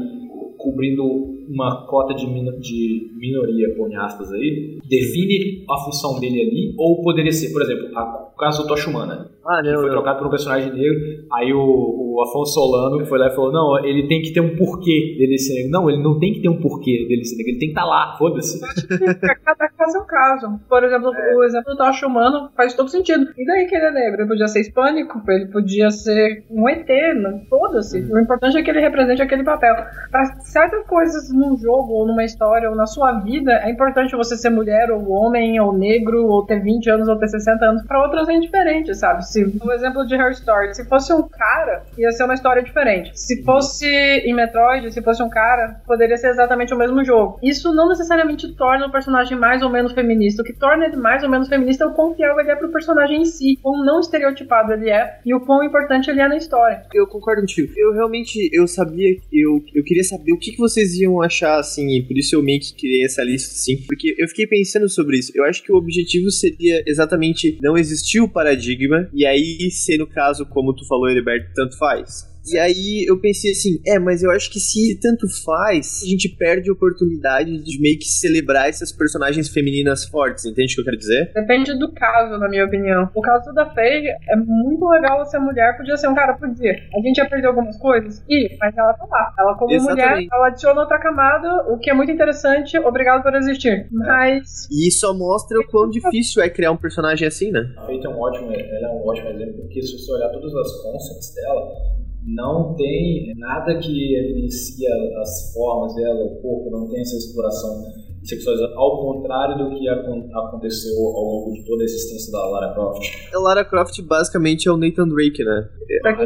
cobrindo uma cota de, de minoria, põe aspas aí, define a função dele ali, ou poderia ser, por exemplo, a- o caso do Toshumana, Ah, que foi trocado por um personagem negro. Aí o, o Afonso Solano foi lá e falou: Não, ele tem que ter um porquê dele ser negro. Não, ele não tem que ter um porquê dele ser negro, ele tem que estar lá, foda-se. Cada caso é um caso. Por exemplo, o exemplo do Tocha Humano faz todo sentido. E daí que ele é negro? Ele podia ser hispânico, ele podia ser um ET, não- foda-se. O importante é que ele represente aquele papel. Para certas coisas num jogo, ou numa história, ou na sua vida, é importante você ser mulher, ou homem, ou negro, ou ter 20 anos, ou ter 60 anos. Para outras é indiferente, sabe? Se, o exemplo de Her Story, se fosse um cara, ia ser uma história diferente. Se fosse em Metroid, se fosse um cara, poderia ser exatamente o mesmo jogo. Isso não necessariamente torna o personagem mais ou menos feminista. O que torna ele mais ou menos feminista é o quão fiel ele é pro personagem em si, quão não estereotipado ele é e o quão importante ele é na história. Eu concordo contigo. Eu realmente, eu sabia, eu, eu queria saber o que, que vocês iam achar, assim, e por isso eu meio que criei essa lista, assim, porque eu fiquei pensando sobre isso. Eu acho que o objetivo seria exatamente não existir o paradigma, e aí ser, no caso, como tu falou, Heriberto, tanto faz. E aí eu pensei assim, é, mas eu acho que se tanto faz, a gente perde a oportunidade de meio que celebrar essas personagens femininas fortes, entende o que eu quero dizer? Depende do caso, na minha opinião. O caso da Faye é muito legal ser mulher, podia ser um cara, podia. A gente ia perder algumas coisas, e, mas ela tá lá. Ela, como Exatamente. mulher, ela adiciona outra camada, o que é muito interessante. Obrigado por existir. Mas. E isso só mostra o quão difícil é criar um personagem assim, né? A Fate é um ótimo, ela é um ótimo exemplo, porque se você olhar todas as concepts dela, não tem nada que evidencia as formas dela, o corpo, não tem essa exploração sexualizada, ao contrário do que acon- aconteceu ao longo de toda a existência da Lara Croft. A Lara Croft basicamente é o Nathan Drake, né?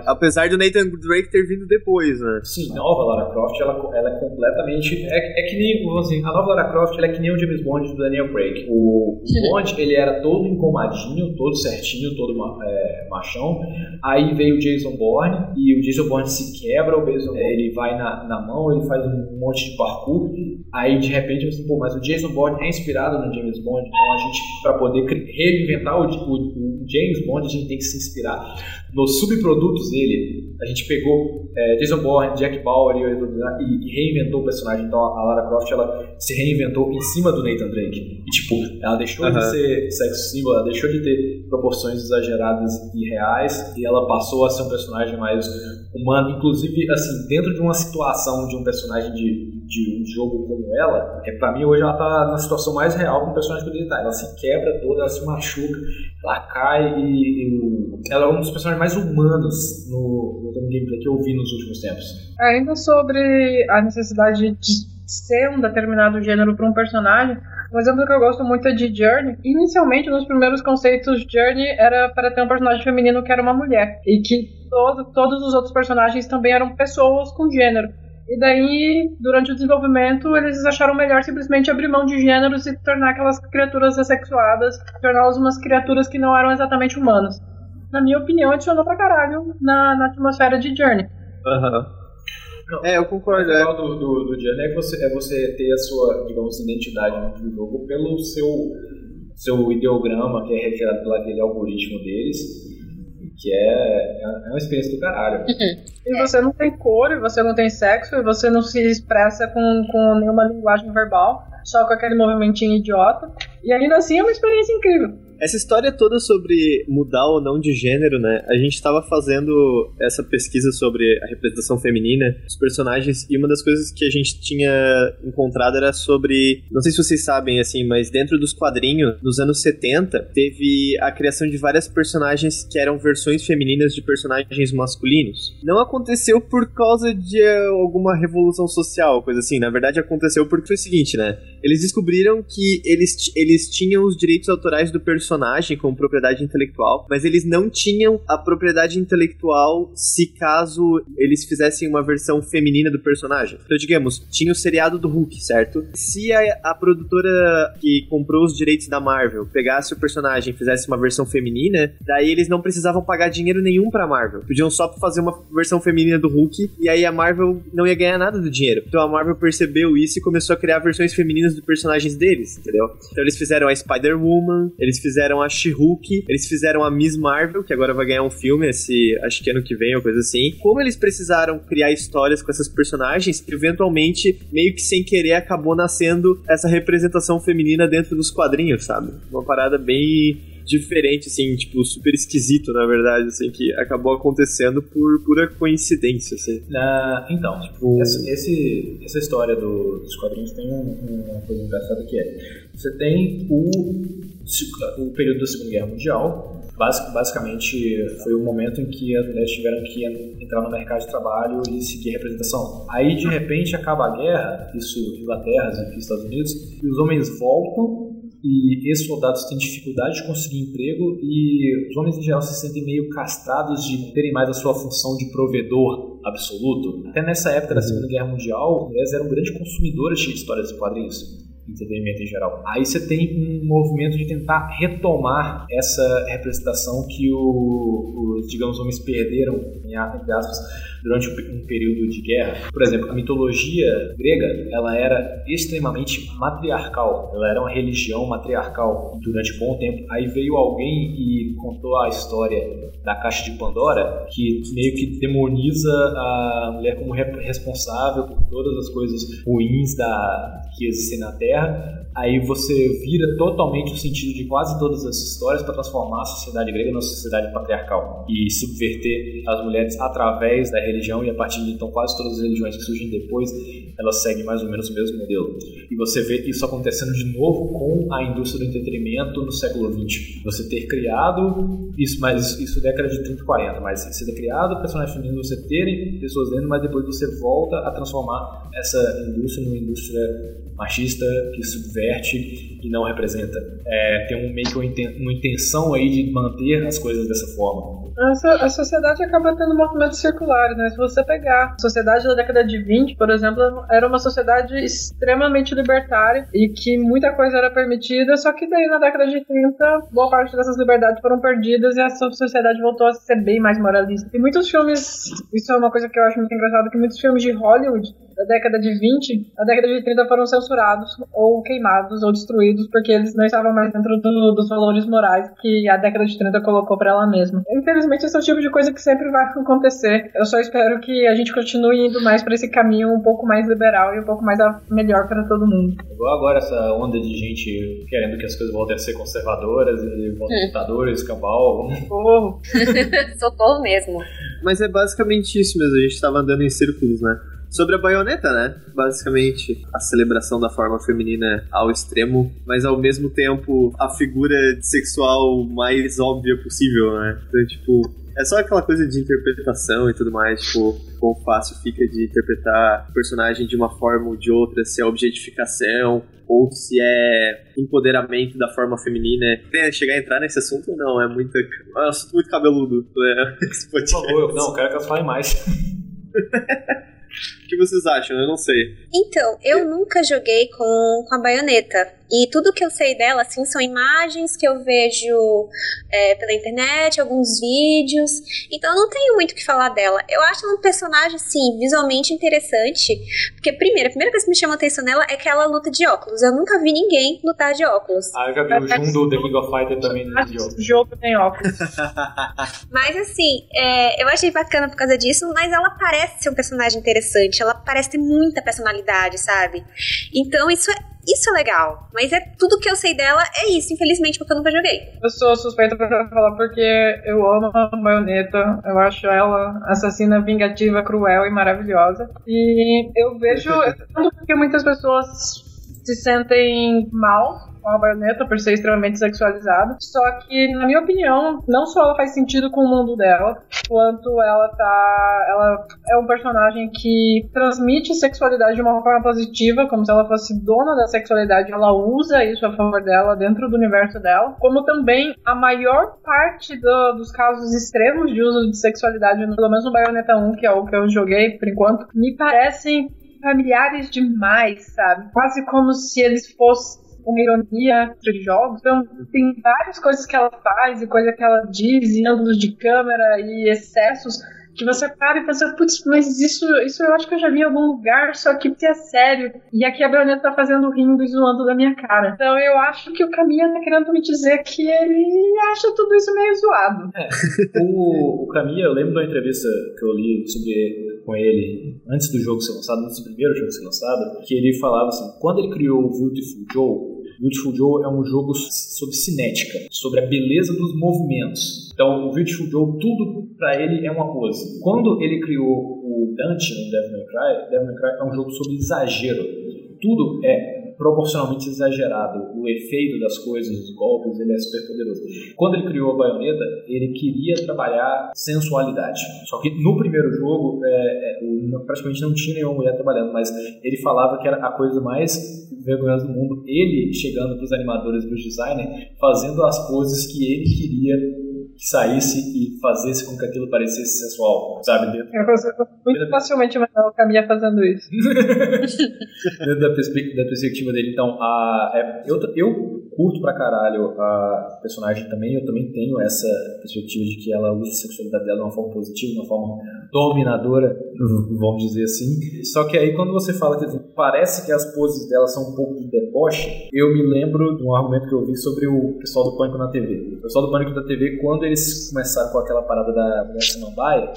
Apesar do Nathan Drake ter vindo depois, né? Sim, a nova Lara Croft, ela, ela é completamente. É, é que nem. vamos Assim, a nova Lara Croft ela é que nem o James Bond do Daniel Craig. O Bond, ele era todo engomadinho, todo certinho, todo é, machão. Aí veio o Jason Bourne, e o Jason Bourne se quebra, o Jason, é, ele vai na, na mão, ele faz um monte de parkour. Aí de repente você, pô, mas o Jason Bourne é inspirado no James Bond, então a gente, pra poder reinventar o, o- o James Bond, a gente tem que se inspirar nos subprodutos dele, a gente pegou é, Jason Bourne, Jack Bauer e, e- e reinventou o personagem. Então a Lara Croft ela se reinventou em cima do Nathan Drake. E tipo, ela deixou de ser sexo símbolo, ela deixou de ter proporções exageradas e reais e ela passou a ser um personagem mais humano. Inclusive, assim, dentro de uma situação de um personagem de, de um jogo como ela, é, pra mim hoje ela tá na situação mais real que um personagem poderia estar. Ela se quebra toda, ela se machuca, ela cai e, e o- ela é um dos personagens mais humanos no, no gameplay que eu vi nos últimos tempos. Ainda sobre a necessidade de ser um determinado gênero para um personagem, um exemplo que eu gosto muito é de Journey. Inicialmente, nos primeiros conceitos, Journey era para ter um personagem feminino que era uma mulher. E que todo, todos os outros personagens também eram pessoas com gênero. E daí, durante o desenvolvimento, eles acharam melhor simplesmente abrir mão de gêneros e tornar aquelas criaturas assexuadas, torná-las umas criaturas que não eram exatamente humanas. Na minha opinião, adicionou pra caralho na, na atmosfera de Journey. Aham. Não, É, eu O concordo. é. legal do, do, do Journey é, que você, é você ter a sua, digamos, identidade no jogo pelo seu, seu ideograma, que é retirado pelo aquele algoritmo deles, que é, é uma experiência do caralho. *laughs* E você não tem cor, e você não tem sexo, e você não se expressa com, com nenhuma linguagem verbal, só com aquele movimentinho idiota. E ainda assim é uma experiência incrível. Essa história toda sobre mudar ou não de gênero, né? A gente tava fazendo essa pesquisa sobre a representação feminina, os personagens, e uma das coisas que a gente tinha encontrado era sobre. Não sei se vocês sabem, assim, mas dentro dos quadrinhos, nos anos 70, teve a criação de várias personagens que eram versões femininas de personagens masculinos. Não aconteceu por causa de alguma revolução social, coisa assim. Na verdade, aconteceu porque foi o seguinte, né? Eles descobriram que eles, eles tinham os direitos autorais do personagem como propriedade intelectual, mas eles não tinham a propriedade intelectual se caso eles fizessem uma versão feminina do personagem. Então, digamos, tinha o seriado do Hulk, certo? Se a, a produtora que comprou os direitos da Marvel pegasse o personagem e fizesse uma versão feminina, daí eles não precisavam pagar dinheiro nenhum pra Marvel. Podiam só fazer uma versão feminina do Hulk e aí a Marvel não ia ganhar nada do dinheiro. Então a Marvel percebeu isso e começou a criar versões femininas dos personagens deles, entendeu? Então eles fizeram a Spider-Woman, eles fizeram a She-Hulk, eles fizeram a Miss Marvel, que agora vai ganhar um filme, esse, acho que ano que vem ou coisa assim. Como eles precisaram criar histórias com essas personagens, eventualmente, meio que sem querer, acabou nascendo essa representação feminina dentro dos quadrinhos, sabe? Uma parada bem diferente, assim, tipo, super esquisito, na verdade, assim, que acabou acontecendo por pura coincidência, assim. Na- então, tipo, essa, esse- essa história do- dos quadrinhos tem um- uma coisa engraçada que é: você tem o, o período da Segunda Guerra Mundial. Basic, basicamente, foi o momento em que as mulheres tiveram que en- entrar no mercado de trabalho e seguir representação. Aí, de repente, acaba a guerra, isso Inglaterra, aqui Estados Unidos, e os homens voltam e esses soldados têm dificuldade de conseguir emprego e os homens em geral se sentem meio castrados de não terem mais a sua função de provedor absoluto. Até nessa época da Segunda Guerra Mundial, mulheres eram grandes consumidoras de histórias e quadrinhos. Entretenimento em geral. Aí você tem um movimento de tentar retomar essa representação que o- os, digamos, homens perderam, em aspas, durante um pe- período de guerra. Por exemplo, a mitologia grega, ela era extremamente matriarcal. Ela era uma religião matriarcal durante um bom tempo. Aí veio alguém e contou a história da caixa de Pandora, que meio que demoniza a mulher como re- responsável por todas as coisas ruins da, que existem na Terra. Aí você vira totalmente o sentido de quase todas as histórias para transformar a sociedade grega numa sociedade patriarcal e subverter as mulheres através da religião e a partir de então quase todas as religiões que surgem depois elas seguem mais ou menos o mesmo modelo. E você vê isso acontecendo de novo com a indústria do entretenimento no século XX. Você ter criado isso, mas isso década de 30 e 40, mas você ter criado personagens femininos, você terem pessoas lendo, mas depois você volta a transformar essa indústria numa indústria machista que subverte e não representa. É, tem um meio que uma inten- uma intenção aí de manter as coisas dessa forma. Essa- a sociedade acaba tendo movimentos circulares, né? Se você pegar a sociedade da década de 20, por exemplo, era uma sociedade extremamente libertária e que muita coisa era permitida, só que daí na década de 30, boa parte dessas liberdades foram perdidas e a so- sociedade voltou a ser bem mais moralista. E muitos filmes, isso é uma coisa que eu acho muito engraçado, que muitos filmes de Hollywood da década de 20, na década de 30 foram censurados ou queimados ou destruídos porque eles não estavam mais dentro do- dos valores morais que a década de 30 colocou para ela mesma. Infelizmente, esse é o tipo de coisa que sempre vai acontecer. Eu só espero que a gente continue indo mais para esse caminho um pouco mais liberal e um pouco mais a- melhor para todo mundo. Igual agora essa onda de gente querendo que as coisas voltem a ser conservadoras e voltem ditadores, cabal. *laughs* Oh, Socorro mesmo. Mas é basicamente isso mesmo, a gente tava andando em círculos, né? Sobre a baioneta, né? Basicamente, a celebração da forma feminina ao extremo, mas ao mesmo tempo a figura sexual mais óbvia possível, né? Então, tipo, é só aquela coisa de interpretação e tudo mais, tipo, quão fácil fica de interpretar o personagem de uma forma ou de outra, se é objetificação ou se é empoderamento da forma feminina. Tem chegar a entrar nesse assunto ou não? É muito, é um assunto muito cabeludo. né? *laughs* Por favor, não, eu quero que elas falem mais. *laughs* O que vocês acham? Eu não sei. Então, eu nunca joguei com, com a baioneta. E tudo que eu sei dela, assim, são imagens que eu vejo é, pela internet, alguns vídeos. Então eu não tenho muito o que falar dela. Eu acho ela um personagem, sim, visualmente interessante. Porque, primeiro, a primeira coisa que me chama a atenção nela é que ela luta de óculos. Eu nunca vi ninguém lutar de óculos. Ah, eu já vi o Jun do The King of Fighter também jogo. que esse jogo tem óculos. *laughs* Mas assim, é, eu achei bacana por causa disso, mas ela parece ser um personagem interessante, ela parece ter muita personalidade, sabe? Então isso é, isso é legal. Mas é tudo que eu sei dela é isso, infelizmente, porque eu nunca joguei. Eu sou suspeita pra falar porque eu amo a baioneta. Eu acho ela assassina vingativa, cruel e maravilhosa. E eu vejo. Tanto *laughs* porque muitas pessoas se sentem mal com a baioneta por ser extremamente sexualizada. Só que, na minha opinião, não só ela faz sentido com o mundo dela, quanto ela tá. Ela é um personagem que transmite sexualidade de uma forma positiva, como se ela fosse dona da sexualidade. Ela usa isso a favor dela, dentro do universo dela. Como também a maior parte do- dos casos extremos de uso de sexualidade, pelo menos no Bayonetta 1, que é o que eu joguei por enquanto, me parecem familiares demais, sabe? Quase como se eles fossem uma ironia de jogos. Então, tem várias coisas que ela faz e coisas que ela diz, e ângulos de câmera e excessos que você para e pensa, putz, mas isso, isso eu acho que eu já vi em algum lugar, só que é sério. E aqui a Bayonetta tá fazendo rindo e zoando da minha cara. Então eu acho que o Caminha tá querendo me dizer que ele acha tudo isso meio zoado. O, o Camille, eu lembro de uma entrevista que eu li sobre com ele antes do jogo ser lançado, antes do primeiro jogo ser lançado, que ele falava assim, quando ele criou o Beautiful Joe, Beautiful Joe é um jogo sobre cinética, sobre a beleza dos movimentos. Então, o Beautiful Joe, tudo pra ele é uma pose. Quando ele criou o Dante no Devil May Cry, Devil May Cry é um jogo sobre exagero. Tudo é proporcionalmente exagerado. O efeito das coisas, os golpes, ele é super poderoso. Quando ele criou a baioneta, ele queria trabalhar sensualidade. Só que no primeiro jogo, é, é, praticamente não tinha nenhuma mulher trabalhando, mas ele falava que era a coisa mais vergonhosa do mundo. Ele chegando para os animadores, para os designers, fazendo as poses que ele queria que saísse e fazesse com que aquilo parecesse sensual, sabe? Dentro Eu consigo muito facilmente imaginar o Caminha fazendo isso. *laughs* dentro da, perspe- da perspectiva dele. Então, a, é, eu, eu curto pra caralho a personagem também, eu também tenho essa perspectiva de que ela usa a sexualidade dela de uma forma positiva, de uma forma dominadora, vamos dizer assim. Só que aí quando você fala que assim, parece que as poses dela são um pouco de deboche, eu me lembro de um argumento que eu vi sobre o pessoal do Pânico na TV. O pessoal do Pânico na TV, quando eles começaram com aquela parada da mulher samambaia,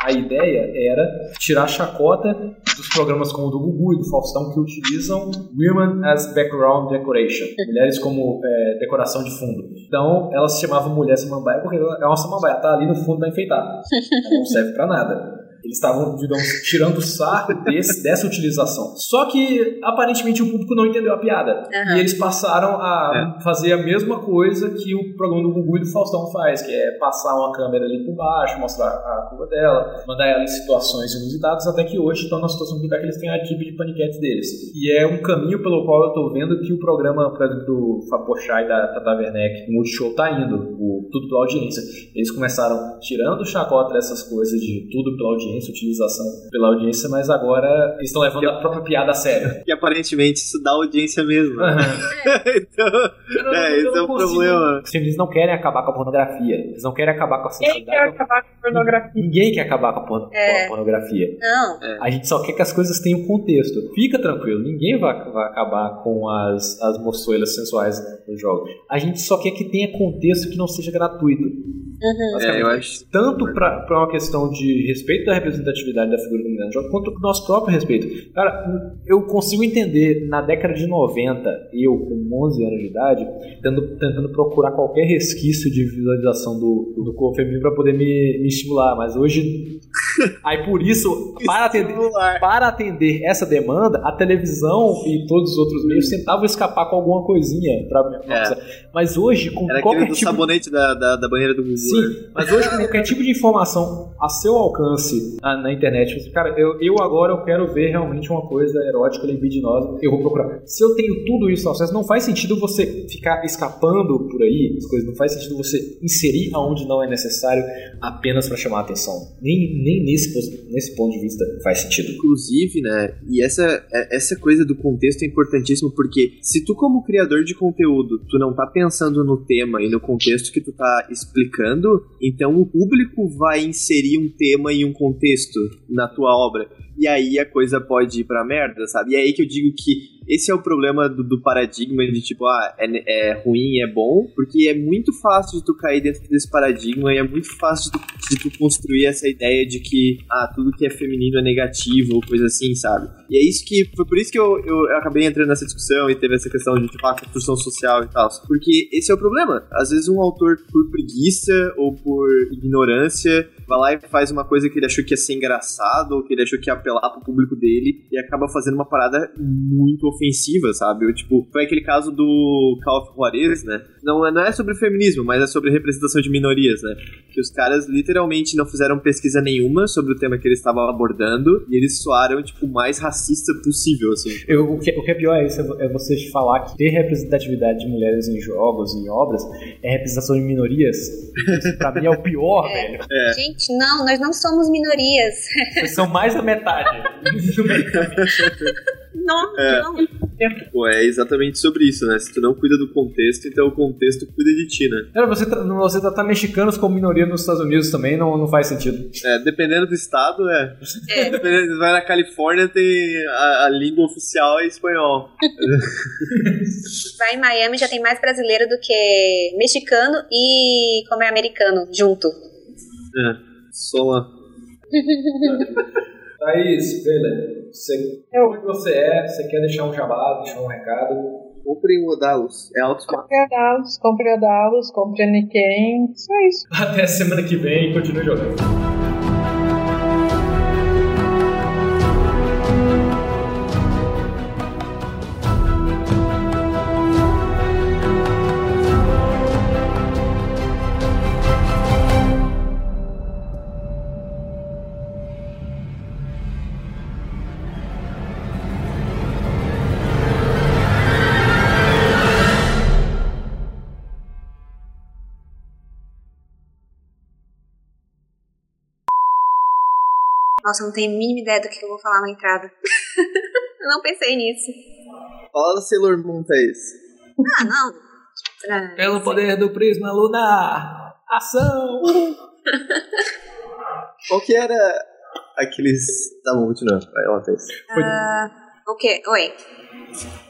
a ideia era tirar a chacota dos programas como o do Gugu e do Faustão que utilizam women as background decoration, mulheres como é, decoração de fundo. Então, ela se chamava mulher samambaia porque é uma samambaia, tá ali no fundo pra enfeitar. Ela não serve pra nada. Eles estavam, digamos, tirando sarro desse, dessa utilização. Só que, aparentemente, o público não entendeu a piada. Aham. E eles passaram a fazer a mesma coisa que o programa do Gugu e do Faustão faz, que é passar uma câmera ali por baixo, mostrar a curva dela, mandar ela em situações inusitadas, até que hoje estão na situação que eles têm a equipe de paniquetes deles. E é um caminho pelo qual eu tô vendo que o programa, por exemplo, do Fapochá e da Tata Werneck, o Multishow tá indo, o Tudo pela Audiência. Eles começaram tirando o chacota dessas coisas de tudo pela audiência, utilização pela audiência, mas agora eles estão levando a própria piada a sério. E aparentemente isso dá audiência mesmo. *laughs* então, Eu é, esse é o problema. Eles não querem acabar com a pornografia. Eles não querem acabar com a Quem quer sexualidade. acabar com a pornografia? Ninguém quer acabar com a, porno- É. com a pornografia. Não. A gente só quer que as coisas tenham contexto. Fica tranquilo, ninguém vai, vai acabar com as, as moçoilas sensuais dos jogos. A gente só quer que tenha contexto que não seja gratuito. Uhum. É, eu acho. Tanto pra, pra uma questão de respeito da representatividade da figura do mulher no jogo, quanto pro nosso próprio respeito. Cara, eu consigo entender, na década de 90, eu com 11 anos de idade, tentando, tentando procurar qualquer resquício de visualização do, do corpo feminino pra poder me, me estimular, mas hoje. Aí por isso, *laughs* para atender, para atender essa demanda, a televisão e todos os outros meios tentavam escapar com alguma coisinha pra me Mas hoje, com Era qualquer aquele do tipo sabonete da, da, da banheira do Gugu. Sim, mas hoje qualquer tipo de informação a seu alcance na, na internet, você, cara, eu, eu agora eu quero ver realmente uma coisa erótica, libidinosa, eu vou procurar. Se eu tenho tudo isso ao acesso, não faz sentido você ficar escapando por aí, as coisas, não faz sentido você inserir aonde não é necessário apenas para chamar a atenção. Nem, nem nesse, nesse ponto de vista faz sentido. Inclusive, né? E essa, é- essa coisa do contexto é importantíssimo porque se tu, como criador de conteúdo, tu não tá pensando no tema e no contexto que tu tá explicando, então o público vai inserir um tema e um contexto na tua obra. E aí a coisa pode ir pra merda, sabe? E é aí que eu digo que esse é o problema do, do paradigma de tipo, ah, é, é ruim, é bom, porque é muito fácil de tu cair dentro desse paradigma e é muito fácil de tu, de tu construir essa ideia de que, ah, tudo que é feminino é negativo ou coisa assim, sabe? E é isso que, foi por isso que eu, eu, eu acabei entrando nessa discussão e teve essa questão de, tipo, a construção social e tal. Porque esse é o problema. Às vezes um autor, por preguiça ou por ignorância, vai lá e faz uma coisa que ele achou que ia ser engraçado ou que ele achou que ia apelar pro público dele e acaba fazendo uma parada muito ofensiva, sabe? Ou, tipo, foi aquele caso do Call of Juarez, né? Não, é- não é sobre feminismo, mas é sobre representação de minorias, né? Que os caras literalmente não fizeram pesquisa nenhuma sobre o tema que eles estavam abordando e eles soaram, tipo, o mais racista possível, assim. Eu- o, que, o que é pior é isso, é você falar que ter representatividade de mulheres em jogos, em obras, é representação de minorias. Isso pra mim é o pior, velho. Gente, não, nós não somos minorias. Vocês são mais da metade. *laughs* Não, É. não. Pô, é exatamente sobre isso, né? Se tu não cuida do contexto, então o contexto cuida de ti, né? Cara, você, tra- você tratar mexicanos como minoria nos Estados Unidos também não, não faz sentido. É, dependendo do estado, é. *laughs* Dependendo, vai na Califórnia, tem a, a língua oficial é espanhol. Vai em Miami já tem mais brasileiro do que mexicano e como é americano junto. É. Soma. *laughs* Thaís, Vela, você, onde você é? Você quer deixar um jabá, deixar um recado? Comprem o Odalos. É alto Compre a Dallas, compre a Dallas, compre a Nikkei. Só isso. *laughs* Até semana que vem e continue jogando. Nossa, eu não tenho a mínima ideia do que eu vou falar na entrada. *laughs* eu não pensei nisso. Fala Sailor Moon, Thaís. Ah, não. Ah, *laughs* Pelo poder do prisma lunar. Ação! *laughs* Qual que era aqueles. Tá bom, continua. Vai, ela fez. ah, o quê? Oi.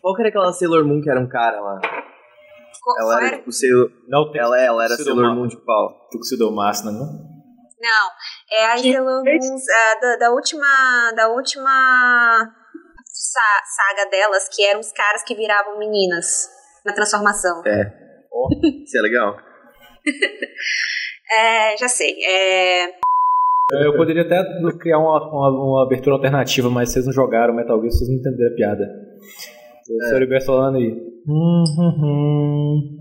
Qual que era aquela Sailor Moon que era um cara lá? Co- Ela qual era era? tipo Sailor. Não tem Ela, ela era Sailor Moon. De pau. Tuxedomasna, não? Não, é a Sailor Moon ah, da, da última. Da última sa- saga delas, que eram os caras que viravam meninas na transformação. Isso é legal? *laughs* É, já sei. É, Eu poderia até criar uma, uma, uma abertura alternativa, mas vocês não jogaram Metal Gear, vocês não entenderam a piada. O é. Heriberto falando aí. Hum, hum, hum.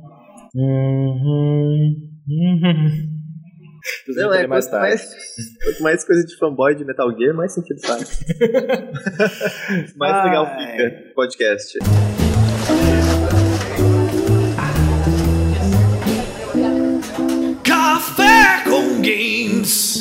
Hum, hum, hum, hum. Vão não, é, mais quanto, mais, quanto mais coisa de fanboy de Metal Gear, mais sentido faz. *laughs* mais legal ah, fica é. podcast. Café com Games.